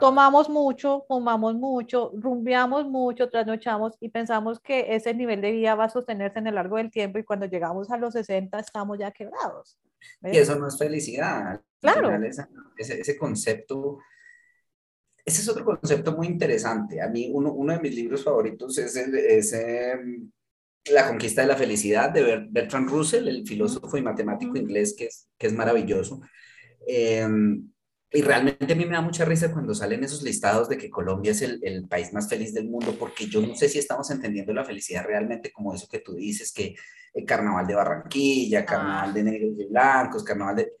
tomamos mucho, fumamos mucho, rumbeamos mucho, trasnochamos y pensamos que ese nivel de vida va a sostenerse en el largo del tiempo y cuando llegamos a los 60 estamos ya quebrados.
Y eso no es felicidad.
Claro.
Ese, ese, concepto, ese es otro concepto muy interesante. A mí uno, uno de mis libros favoritos es, el, em, La conquista de la felicidad de Bertrand Russell, el filósofo y matemático inglés que es, que es maravilloso. Eh, y realmente a mí me da mucha risa cuando salen esos listados de que Colombia es el, el, país más feliz del mundo, porque yo no sé si estamos entendiendo la felicidad realmente como eso que tú dices, que el carnaval de Barranquilla, carnaval de negros y blancos, carnaval de...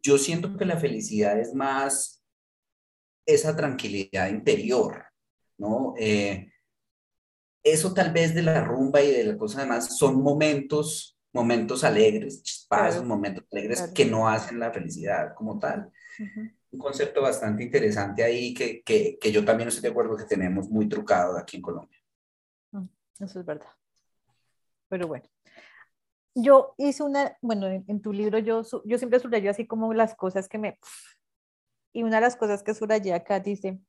Yo siento que la felicidad es más esa tranquilidad interior, ¿no? Eh, eso tal vez de la rumba y de la cosa demás son momentos, momentos alegres, chispazos, momentos alegres que no hacen la felicidad como tal un concepto bastante interesante ahí que, que, que, yo también estoy de acuerdo que tenemos muy trucado aquí en Colombia.
Mm, eso es verdad. Pero bueno, yo hice una, bueno, en, tu libro yo, yo siempre subrayo así como las cosas que me... Y una de las cosas que subrayé acá dice,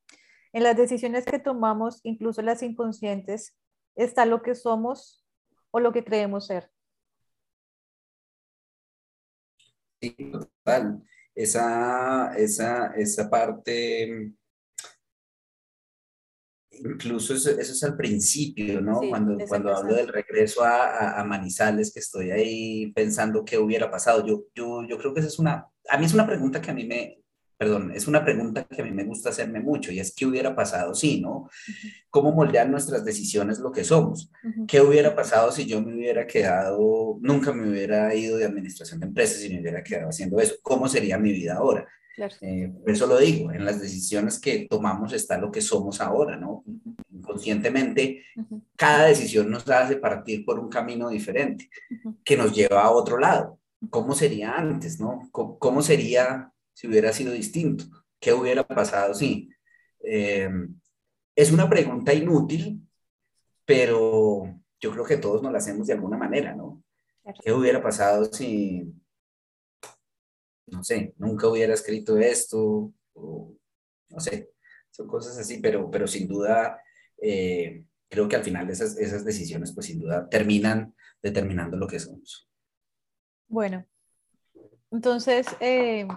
en las decisiones que tomamos, incluso las inconscientes, está lo que somos o lo que creemos ser.
Sí, total esa, esa, esa parte, incluso eso, es al principio, ¿no? cuando cuando hablo del regreso a, a, Manizales, que estoy ahí pensando qué hubiera pasado, yo, yo, yo creo que esa es una, a mí es una pregunta que a mí me, perdón, es una pregunta que a mí me gusta hacerme mucho y es qué hubiera pasado si, ¿no? ¿Cómo moldear nuestras decisiones lo que somos? ¿Qué hubiera pasado si yo me hubiera quedado, nunca me hubiera ido de administración de empresas y me hubiera quedado haciendo eso? ¿Cómo sería mi vida ahora? Eh, por eso lo digo, en las decisiones que tomamos está lo que somos ahora, ¿no? Inconscientemente, cada decisión nos hace partir por un camino diferente que nos lleva a otro lado. ¿Cómo sería antes, no? cómo sería si hubiera sido distinto? ¿Qué hubiera pasado si? Eh, es una pregunta inútil, pero yo creo que todos nos la hacemos de alguna manera, ¿no? ¿Qué hubiera pasado si, no sé, nunca hubiera escrito esto? O, no sé, son cosas así, pero, pero sin duda, eh, creo que al final esas, esas decisiones, pues sin duda, terminan determinando lo que somos.
Bueno, entonces, eh,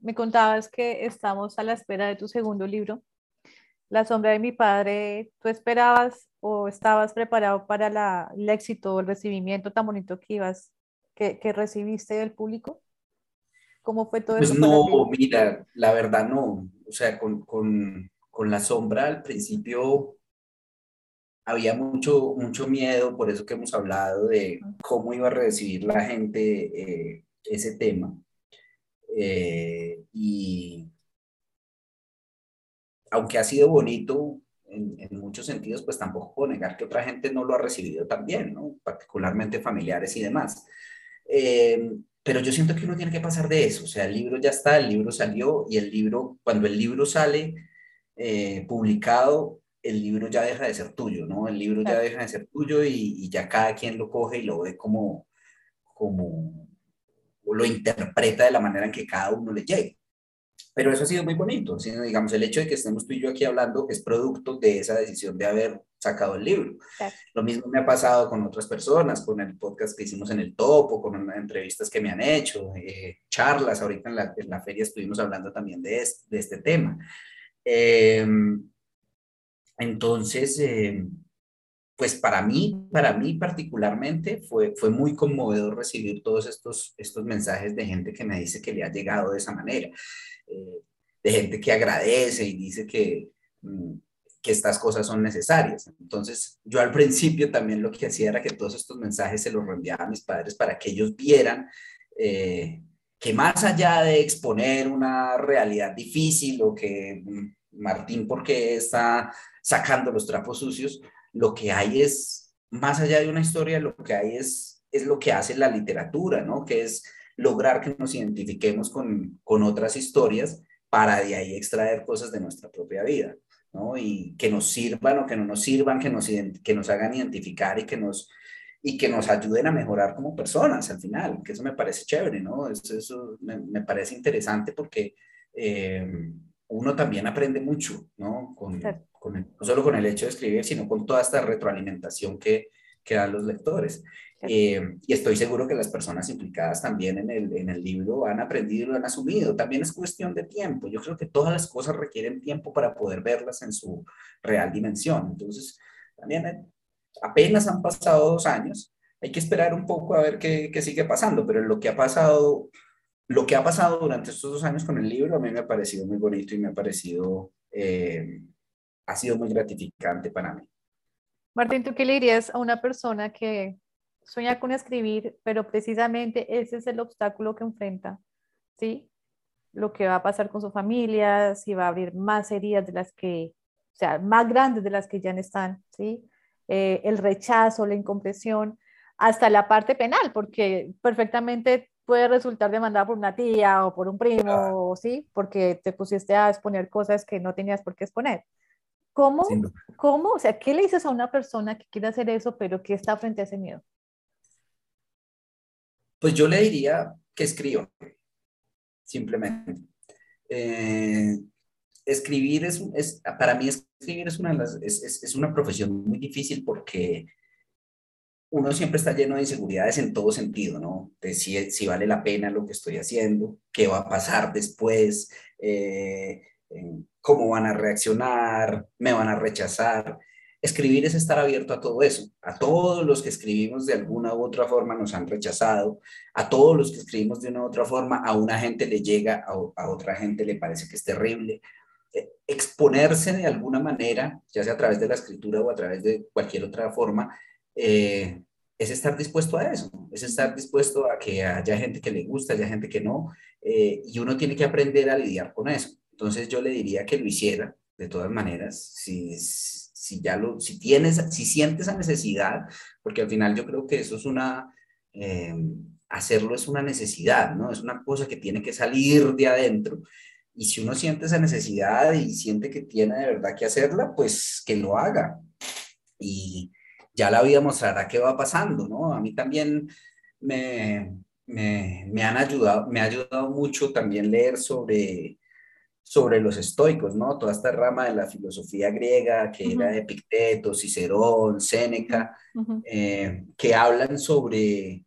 me contabas que estamos a la espera de tu segundo libro, La sombra de mi padre. ¿Tú esperabas o estabas preparado para la, el éxito o el recibimiento tan bonito que ibas, que, que recibiste del público? ¿Cómo fue todo
pues No, mira, la verdad no. O sea, con, con, con la sombra al principio había mucho, mucho miedo, por eso que hemos hablado de cómo iba a recibir la gente eh, ese tema. Eh, y aunque ha sido bonito en, muchos sentidos, pues tampoco puedo negar que otra gente no lo ha recibido también, ¿no? particularmente familiares y demás. Eh, pero yo siento que uno tiene que pasar de eso, o sea, el libro ya está, el libro salió y el libro, cuando el libro sale eh, publicado, el libro ya deja de ser tuyo, ¿no? El libro ya deja de ser tuyo y, y, ya cada quien lo coge y lo ve como, como, lo interpreta de la manera en que cada uno le llegue. Pero eso ha sido muy bonito, digamos, el hecho de que estemos tú y yo aquí hablando es producto de esa decisión de haber sacado el libro. Lo mismo me ha pasado con otras personas, con el podcast que hicimos en el Topo, con entrevistas que me han hecho, eh, charlas, ahorita en la, en la, feria estuvimos hablando también de este, de este tema. Eh, entonces, eh, pues para mí, para mí particularmente, fue, fue muy conmovedor recibir todos estos, estos mensajes de gente que me dice que le ha llegado de esa manera, eh, de gente que agradece y dice que, mm, que estas cosas son necesarias. Entonces, yo al principio también lo que hacía era que todos estos mensajes se los reenviaba a mis padres para que ellos vieran eh, que más allá de exponer una realidad difícil o que mm, Martín, porque está sacando los trapos sucios, lo que hay es, más allá de una historia, lo que hay es, es lo que hace la literatura, ¿no? Que es lograr que nos identifiquemos con, con otras historias para de ahí extraer cosas de nuestra propia vida. ¿no? Y que nos sirvan o que no nos sirvan, que nos, que nos hagan identificar y que nos, y que nos ayuden a mejorar como personas al final, que eso me parece chévere, ¿no? Eso, eso me, me, parece interesante porque eh, uno también aprende mucho, ¿no? Con no solo con el hecho de escribir, sino con toda esta retroalimentación que, que dan los lectores. Eh, y estoy seguro que las personas implicadas también en el, en el libro han aprendido y lo han asumido. También es cuestión de tiempo. Yo creo que todas las cosas requieren tiempo para poder verlas en su real dimensión. Entonces, también eh, apenas han pasado dos años. Hay que esperar un poco a ver qué, qué sigue pasando, pero lo que ha pasado, lo que ha pasado durante estos dos años con el libro a mí me ha parecido muy bonito y me ha parecido, eh, ha sido muy gratificante para mí.
Martín, ¿tú qué le dirías a una persona que sueña con escribir, pero precisamente ese es el obstáculo que enfrenta, ¿sí? Lo que va a pasar con su familia, si va a abrir más heridas de las que, o sea, más grandes de las que ya están, ¿sí? Eh, el rechazo, la incompresión, hasta la parte penal, porque perfectamente puede resultar demandada por una tía o por un primo, ¿sí? Porque te pusiste a exponer cosas que no tenías por qué exponer. ¿Cómo, ¿Cómo? O sea, ¿qué le dices a una persona que quiere hacer eso, pero que está frente a ese miedo?
Pues yo le diría que escriba, simplemente. Eh, escribir es, es, para mí escribir es una, es, es, una profesión muy difícil porque uno siempre está lleno de inseguridades en todo sentido, ¿no? De si, si vale la pena lo que estoy haciendo, qué va a pasar después, eh, cómo van a reaccionar, me van a rechazar. Escribir es estar abierto a todo eso. A todos los que escribimos de alguna u otra forma nos han rechazado. A todos los que escribimos de una u otra forma, a una gente le llega, a, otra gente le parece que es terrible. Eh, exponerse de alguna manera, ya sea a través de la escritura o a través de cualquier otra forma, eh, es estar dispuesto a eso, es estar dispuesto a que haya gente que le gusta, haya gente que no, eh, y uno tiene que aprender a lidiar con eso. Entonces yo le diría que lo hiciera, de todas maneras, si, si ya lo, si tienes, si sientes esa necesidad, porque al final yo creo que eso es una, eh, hacerlo es una necesidad, ¿no? Es una cosa que tiene que salir de adentro. Y si uno siente esa necesidad y siente que tiene de verdad que hacerla, pues que lo haga. Y ya la vida mostrará qué va pasando, ¿no? A mí también me, me, me han ayudado, me ha ayudado mucho también leer sobre sobre los estoicos, ¿no? Toda esta rama de la filosofía griega que era Epicteto, Cicerón, Séneca, eh, que hablan sobre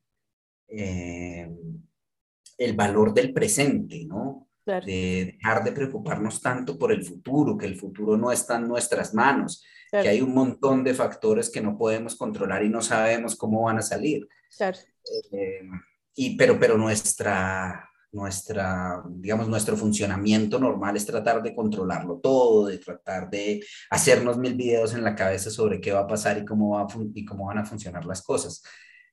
eh, el valor del presente, ¿no? De dejar de preocuparnos tanto por el futuro, que el futuro no está en nuestras manos, que hay un montón de factores que no podemos controlar y no sabemos cómo van a salir. Eh, y, pero, pero nuestra, nuestra, digamos, nuestro funcionamiento normal es tratar de controlarlo todo, de tratar de hacernos mil videos en la cabeza sobre qué va a pasar y cómo, va y cómo van a funcionar las cosas.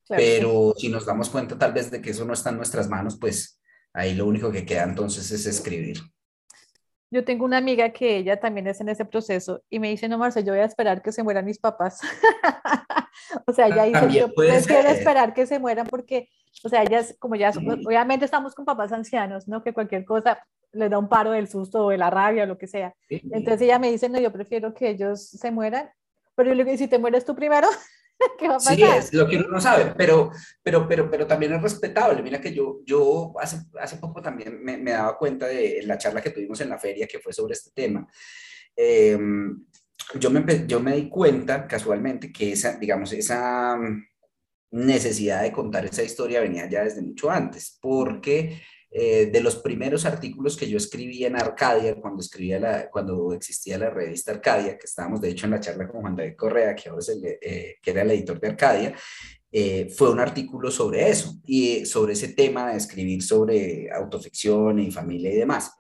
Pero si nos damos cuenta tal vez de que eso no está en nuestras manos, pues ahí lo único que queda entonces es escribir.
Yo tengo una amiga que ella también es en ese proceso y me dice, no, Marce, yo voy a esperar que se mueran mis papás. o sea, ya dice, yo prefiero esperar que se mueran porque, o sea, ellas, como ya, obviamente estamos con papás ancianos, ¿no? Que cualquier cosa les da un paro del susto o de la rabia o lo que sea. Entonces ella me dice, no, yo prefiero que ellos se mueran, pero yo le digo, si te mueres tú primero, ¿Qué va a pasar?
Sí, es lo que uno no sabe, pero, pero, pero, pero también es respetable. Mira que yo, yo hace, hace poco también me, me daba cuenta de la charla que tuvimos en la feria que fue sobre este tema. Em, yo, me, yo me di cuenta casualmente que esa, digamos, esa necesidad de contar esa historia venía ya desde mucho antes, porque eh, de los primeros artículos que yo escribí en Arcadia, cuando, escribía la, cuando existía la revista Arcadia, que estábamos de hecho en la charla con Juan David Correa, que, ahora eh, que era el editor de Arcadia, eh, fue un artículo sobre eso y sobre ese tema de escribir sobre autoficción y familia y demás.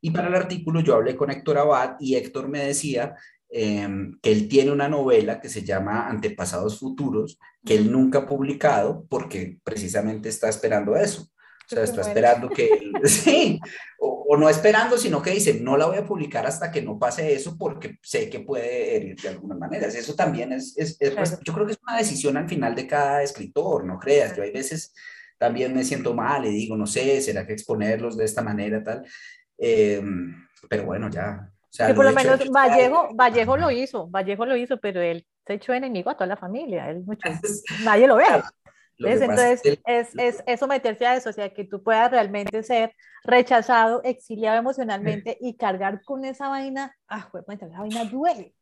Y para el artículo yo hablé con Héctor Abad y Héctor me decía em, que él tiene una novela que se llama Antepasados Futuros, que él nunca ha publicado porque precisamente está esperando eso. O sea, está esperando que, sí, o, no esperando, sino que dice, no la voy a publicar hasta que no pase eso porque sé que puede herir de alguna manera. Eso también es, es, pues, yo creo que es una decisión al final de cada escritor, no creas. Yo hay veces también me siento mal y digo, no sé, ¿será que exponerlos de esta manera, tal? Em, pero bueno, ya.
O sea, que por lo, menos Vallejo, Vallejo lo hizo, Vallejo lo hizo, pero él se echó enemigo a toda la familia, él mucho, nadie lo ve. Entonces, es, es, es, someterse a eso, o sea, que tú puedas realmente ser rechazado, exiliado emocionalmente y cargar con esa vaina, ah, pues, esa vaina duele.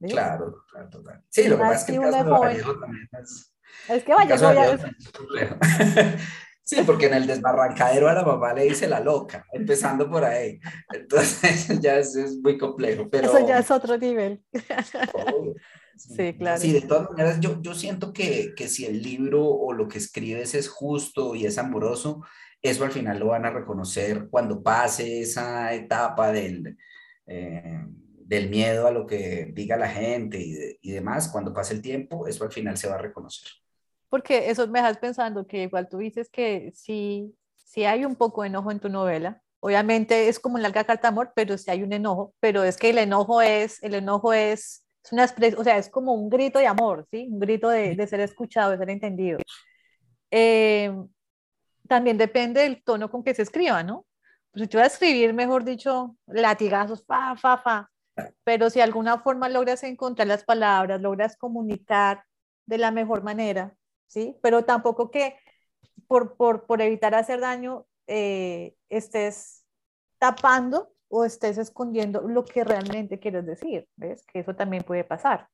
Claro, claro, total. Sí, lo que pasa es que el caso de Vallejo también es...
Es que Vallejo ya es...
Sí, porque en el desbarrancadero a la mamá le dice la loca, empezando por ahí. Entonces ya es, es muy complejo. Pero...
Eso ya es otro nivel. Sí, claro.
Sí, de todas maneras, yo, yo siento que, que, si el libro o lo que escribes es justo y es amoroso, eso al final lo van a reconocer cuando pase esa etapa del, eh, del miedo a lo que diga la gente y, y, demás, cuando pase el tiempo, eso al final se va a reconocer.
Porque eso me dejas pensando que igual tú dices que si, si hay un poco de enojo en tu novela, obviamente es como en larga carta amor, pero si hay un enojo, pero es que el enojo es, el enojo es es una o sea, es como un grito de amor, ¿sí? Un grito de, de ser escuchado, de ser entendido. Eh, también depende del tono con que se escriba, ¿no? Pues si tú vas a escribir, mejor dicho, latigazos, fa, fa, fa, pero si de alguna forma logras encontrar las palabras, logras comunicar de la mejor manera, ¿sí? Pero tampoco que por, por, por evitar hacer daño eh, estés tapando o estés escondiendo lo que realmente quieres decir, ¿ves? Que eso también puede pasar.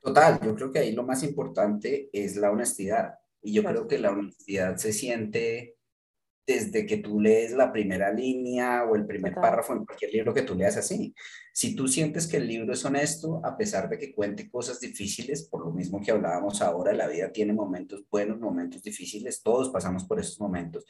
Total, yo creo que ahí lo más importante es la honestidad. Y yo creo que la honestidad se siente desde que tú lees la primera línea o el primer párrafo en cualquier libro que tú leas así. Si tú sientes que el libro es honesto, a pesar de que cuente cosas difíciles, por lo mismo que hablábamos ahora, la vida tiene momentos buenos, momentos difíciles, todos pasamos por esos momentos.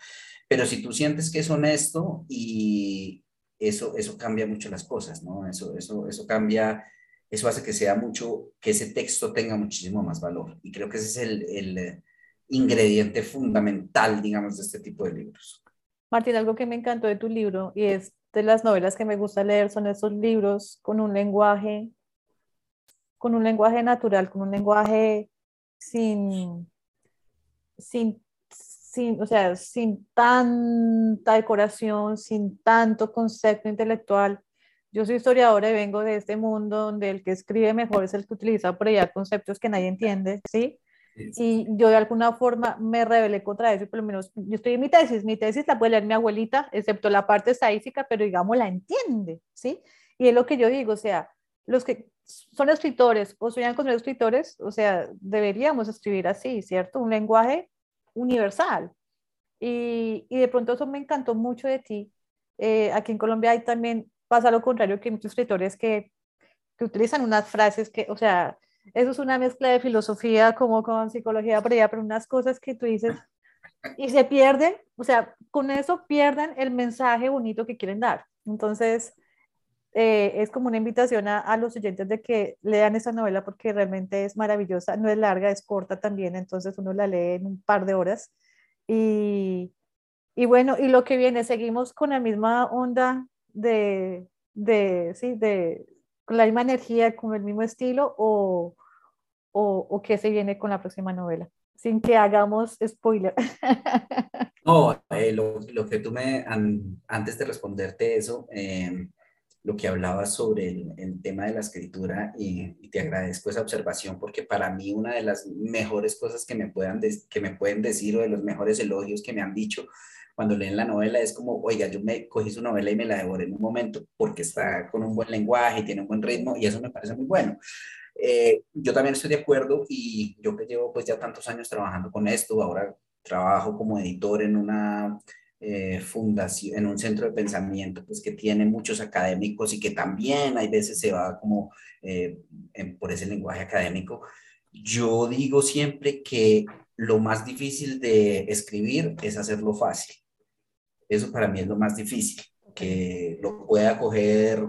Pero si tú sientes que es honesto y, eso, eso cambia mucho las cosas, ¿no? Eso, eso, eso cambia, eso hace que sea mucho, que ese texto tenga muchísimo más valor. Y creo que ese es el, el ingrediente fundamental, digamos, de este tipo de libros.
Martín, algo que me encantó de tu libro y es de las novelas que me gusta leer son esos libros con un lenguaje, con un lenguaje natural, con un lenguaje sin, sin sin, o sea, sin tanta decoración, sin tanto concepto intelectual. Yo soy historiadora y vengo de este mundo donde el que escribe mejor es el que utiliza por allá conceptos que nadie entiende, ¿sí? Y yo de alguna forma me rebelé contra eso, por lo menos yo estoy en mi tesis, mi tesis la puede leer mi abuelita, excepto la parte estadística, pero digamos la entiende, ¿sí? Y es lo que yo digo, o sea, los que son escritores o sueñan con ser escritores, o sea, deberíamos escribir así, ¿cierto? Un lenguaje universal. Y, y, de pronto eso me encantó mucho de ti. Eh, aquí en Colombia hay también, pasa lo contrario, que muchos escritores que, que utilizan unas frases que, o sea, eso es una mezcla de filosofía como con psicología allá, pero unas cosas que tú dices y se pierden, o sea, con eso pierden el mensaje bonito que quieren dar. Entonces, eh, es como una invitación a, a, los oyentes de que lean esa novela porque realmente es maravillosa, no es larga, es corta también, entonces uno la lee en un par de horas. Y, y bueno, y lo que viene, seguimos con la misma onda de, de, sí, de, con la misma energía, con el mismo estilo, o, o, o qué se viene con la próxima novela, sin que hagamos spoiler.
No, eh, lo, lo, que tú me, antes de responderte eso, eh, lo que hablabas sobre el, tema de la escritura y, te agradezco esa observación porque para mí una de las mejores cosas que me, puedan que me pueden decir o de los mejores elogios que me han dicho cuando leen la novela es como, oiga, yo me cogí su novela y me la devoré en un momento porque está con un buen lenguaje y tiene un buen ritmo y eso me parece muy bueno. Eh, yo también estoy de acuerdo y yo que llevo pues ya tantos años trabajando con esto, ahora trabajo como editor en una fundación, en un centro de pensamiento, pues que tiene muchos académicos y que también hay veces se va como eh, por ese lenguaje académico. Yo digo siempre que lo más difícil de escribir es hacerlo fácil. Eso para mí es lo más difícil, que lo pueda coger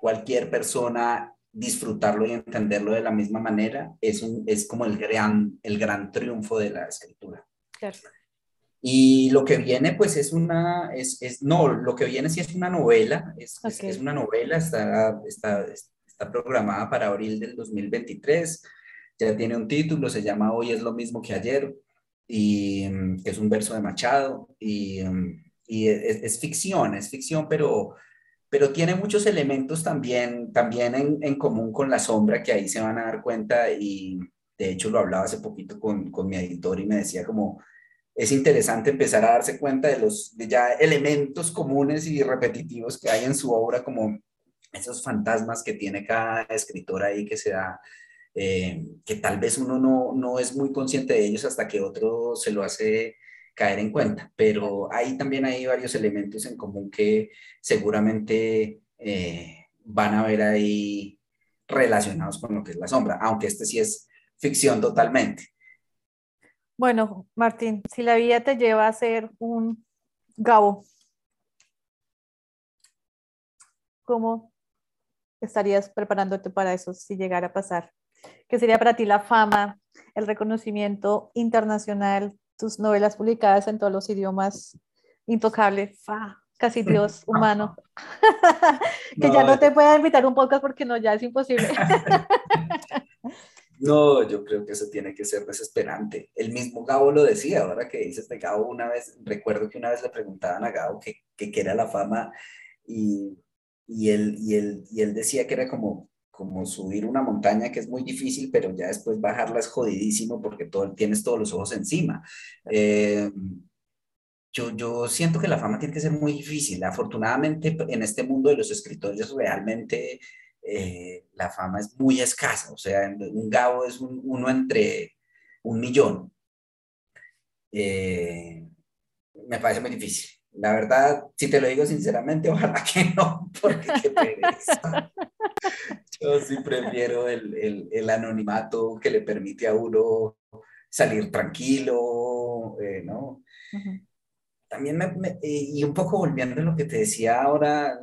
cualquier persona disfrutarlo y entenderlo de la misma manera, es, un, es como el gran, el gran triunfo de la escritura. Claro. Y lo que viene, pues es una, es, es, no, lo que viene sí es una novela, es, es, una novela, está, está, está programada para abril del 2023, ya tiene un título, se llama Hoy es lo mismo que ayer, y mm, es un verso de Machado, y, mm, y es, es, ficción, es ficción, pero pero tiene muchos elementos también, también en, en, común con la sombra que ahí se van a dar cuenta y de hecho lo hablaba hace poquito con, con mi editor y me decía como es interesante empezar a darse cuenta de los de ya elementos comunes y repetitivos que hay en su obra como esos fantasmas que tiene cada escritor ahí que se da eh, que tal vez uno no, no es muy consciente de ellos hasta que otro se lo hace caer en cuenta, pero ahí también hay varios elementos en común que seguramente eh, van a ver ahí relacionados con lo que es la sombra, aunque este sí es ficción totalmente.
Bueno, Martín, si la vida te lleva a ser un Gabo, ¿cómo estarías preparándote para eso si llegara a pasar? ¿Qué sería para ti la fama, el reconocimiento internacional tus novelas publicadas en todos los idiomas, intocable, casi Dios humano, que ya no te pueda invitar un podcast porque no, ya es imposible.
no, yo creo que eso tiene que ser desesperante. El mismo Gabo lo decía, ahora que dices de Gabo una vez, recuerdo que una vez le preguntaban a Gabo qué que, que era la fama y, y, él, y, él, y él decía que era como como subir una montaña que es muy difícil, pero ya después bajarla es jodidísimo porque todo, tienes todos los ojos encima. Eh, yo, yo siento que la fama tiene que ser muy difícil. Afortunadamente, en este mundo de los escritores, realmente eh, la fama es muy escasa. O sea, un Gabo es uno entre un millón. Eh, me parece muy difícil. La verdad, si te lo digo sinceramente, ojalá que no, porque qué pereza. Yo sí prefiero el, el, el, anonimato que le permite a uno salir tranquilo, eh, ¿no? También me, y un poco volviendo a lo que te decía ahora,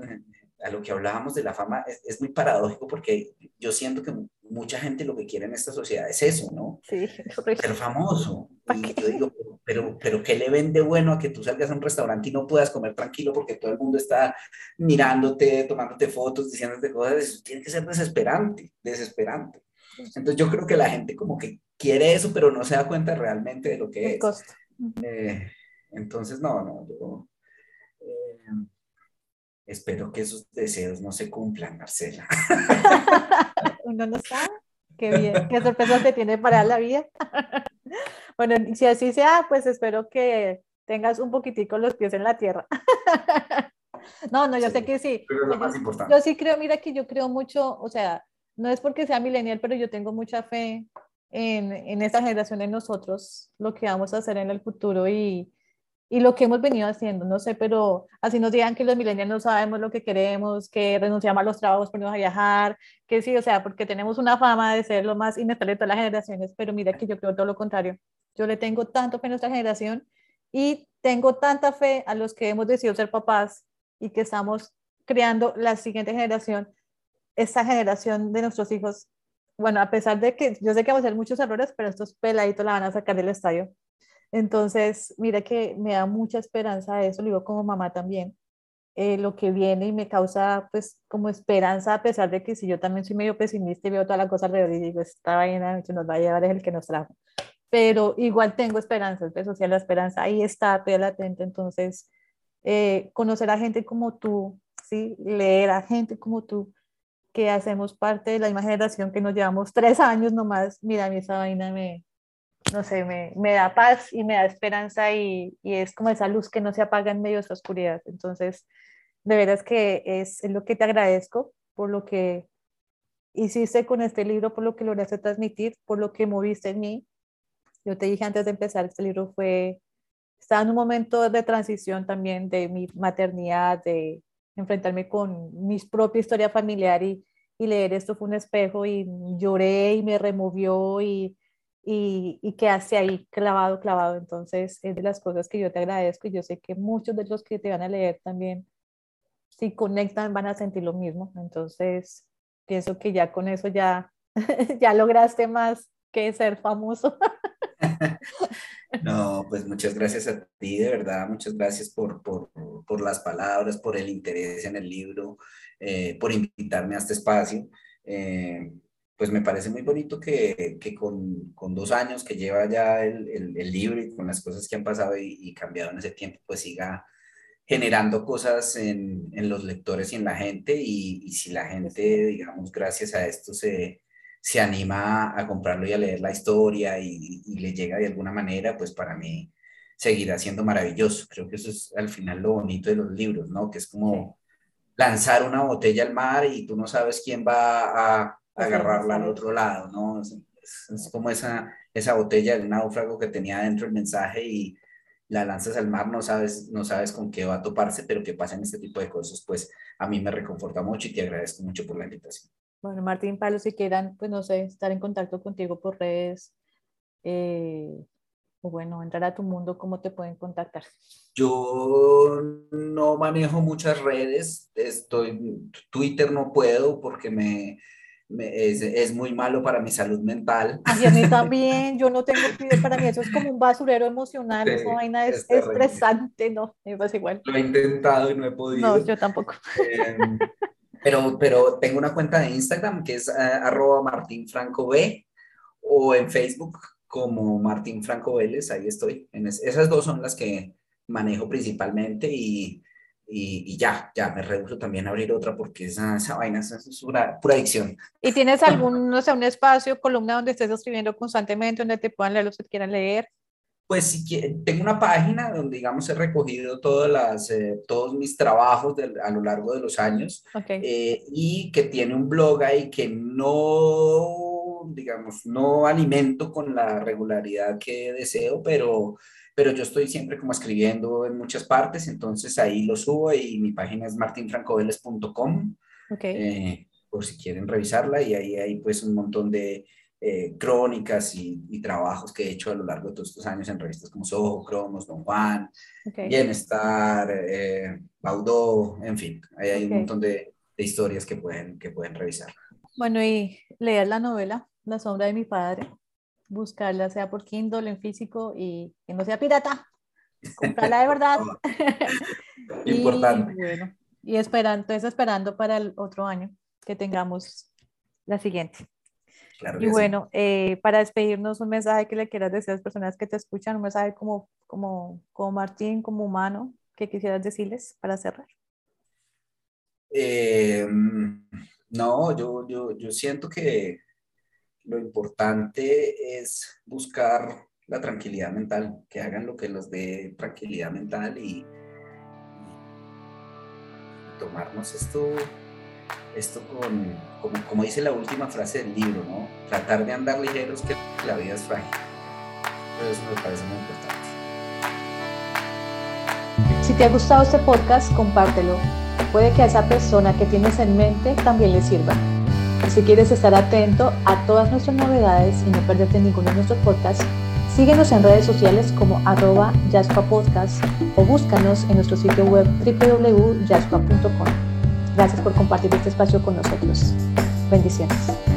a lo que hablábamos de la fama, es, es, muy paradójico porque yo siento que mucha gente lo que quiere en esta sociedad es eso, ¿no? Sí, Ser famoso. Y yo digo, pero, pero ¿qué le vende bueno a que tú salgas a un restaurante y no puedas comer tranquilo porque todo el mundo está mirándote, tomándote fotos, diciéndote cosas? Eso tiene que ser desesperante, desesperante. Entonces yo creo que la gente como que quiere eso, pero no se da cuenta realmente de lo que es. Eh, entonces, no, no, yo eh, espero que esos deseos no se cumplan, Marcela.
Uno no sabe. Qué bien, qué sorpresa te tiene para la vida. Bueno, si así sea, pues espero que tengas un poquitico los pies en la tierra. No, no, yo sé que sí.
Pero es lo más importante.
Yo sí creo, mira que yo creo mucho, o sea, no es porque sea millennial, pero yo tengo mucha fe en, en esta generación, en nosotros, lo que vamos a hacer en el futuro y, y lo que hemos venido haciendo, no sé, pero así nos digan que los millennials no sabemos lo que queremos, que renunciamos a los trabajos por no a viajar, que sí, o sea, porque tenemos una fama de ser lo más inestable de todas las generaciones, pero mira que yo creo todo lo contrario. Yo le tengo tanto fe a nuestra generación y tengo tanta fe a los que hemos decidido ser papás y que estamos creando la siguiente generación, esta generación de nuestros hijos. Bueno, a pesar de que yo sé que vamos a hacer muchos errores, pero estos peladitos la van a sacar del estadio. Entonces, mira que me da mucha esperanza eso, lo digo como mamá también, eh, lo que viene y me causa pues como esperanza a pesar de que si yo también soy medio pesimista y veo toda la cosa alrededor y digo, esta vaina que nos va a llevar es el que nos trajo pero igual tengo esperanza, o sea, la esperanza ahí está, estoy latente, entonces eh, conocer a gente como tú, ¿sí? leer a gente como tú, que hacemos parte de la misma generación que nos llevamos tres años nomás, mira, a mí esa vaina me, no sé, me, me da paz y me da esperanza y, y, es como esa luz que no se apaga en medio de esa oscuridad. Entonces, de veras que es, es lo que te agradezco por lo que hiciste con este libro, por lo que lograste transmitir, por lo que moviste en mí yo te dije antes de empezar, este libro fue, estaba en un momento de transición también de mi maternidad, de enfrentarme con mi propia historia familiar y, y leer esto fue un espejo y lloré y me removió y, y, y quedaste ahí clavado, clavado. Entonces es de las cosas que yo te agradezco y yo sé que muchos de los que te van a leer también, si conectan, van a sentir lo mismo. Entonces, pienso que ya con eso ya, ya lograste más que ser famoso.
No, pues muchas gracias a ti, de verdad, muchas gracias por, por, por las palabras, por el interés en el libro, eh, por invitarme a este espacio. Eh, pues me parece muy bonito que, que con, con, dos años que lleva ya el, el, el, libro y con las cosas que han pasado y, y, cambiado en ese tiempo, pues siga generando cosas en, en los lectores y en la gente. Y, y si la gente, digamos, gracias a esto se, se anima a comprarlo y a leer la historia y, y, le llega de alguna manera, pues para mí seguirá siendo maravilloso. Creo que eso es al final lo bonito de los libros, ¿no? Que es como lanzar una botella al mar y tú no sabes quién va a agarrarla al otro lado, ¿no? Es, es, como esa, esa botella del náufrago que tenía dentro el mensaje y la lanzas al mar, no sabes, no sabes con qué va a toparse, pero que pasen este tipo de cosas, pues a mí me reconforta mucho y te agradezco mucho por la invitación.
Bueno, Martín Palo, si quieran, pues no sé, estar en contacto contigo por redes, eh, o bueno, entrar a tu mundo, ¿cómo te pueden contactar?
Yo no manejo muchas redes, estoy, Twitter no puedo porque me, es, es, muy malo para mi salud mental.
Ay, a mí también, yo no tengo para mí eso es como un basurero emocional, sí, esa vaina es, es estresante, ¿no? Me pasa igual.
Lo he intentado y no he podido.
No, yo tampoco.
Eh, pero, pero tengo una cuenta de Instagram que es uh, arroba o en Facebook como Martín Franco Vélez, ahí estoy. En es, esas dos son las que manejo principalmente y, y, y, ya, ya me rehuso también a abrir otra porque esa, esa vaina es, es pura, pura, adicción.
¿Y tienes algún, no sé, un espacio, columna donde estés escribiendo constantemente, donde te puedan leer los que quieran leer?
Pues si tengo una página donde, digamos, he recogido todas las, eh, todos mis trabajos de, a lo largo de los años
okay.
eh, y que tiene un blog ahí que no, digamos, no alimento con la regularidad que deseo, pero pero yo estoy siempre como escribiendo en muchas partes, entonces ahí lo subo y mi página es martinfrancoveles.com,
okay.
eh, por si quieren revisarla y ahí hay pues un montón de eh, crónicas y, y, trabajos que he hecho a lo largo de todos estos años en revistas como Soho, Cromos, Don Juan,
okay.
Bienestar, eh, Baudó, en fin, ahí hay okay. un montón de, de, historias que pueden, que pueden revisar.
Bueno, y leer la novela La sombra de mi padre, buscarla sea por Kindle, en físico y que no sea pirata, comprarla de verdad.
Importante.
Y, bueno, y esperando, entonces esperando para el otro año que tengamos la siguiente.
Claro
y bueno, sí. eh, para despedirnos, un mensaje que le quieras decir a las personas que te escuchan, un mensaje como, como, como Martín, como humano, que quisieras decirles para cerrar.
Eh, no, yo, yo, yo siento que lo importante es buscar la tranquilidad mental, que hagan lo que los dé tranquilidad mental y, y tomarnos esto esto con, como, como, dice la última frase del libro, ¿no? Tratar de andar ligeros que la vida es frágil. Pero eso me parece muy importante.
Si te ha gustado este podcast, compártelo. Puede que a esa persona que tienes en mente también le sirva. Si quieres estar atento a todas nuestras novedades y no perderte ninguno de nuestros podcasts, síguenos en redes sociales como arroba Podcast o búscanos en nuestro sitio web www.jaspa.com. Gracias por compartir este espacio con nosotros. Bendiciones.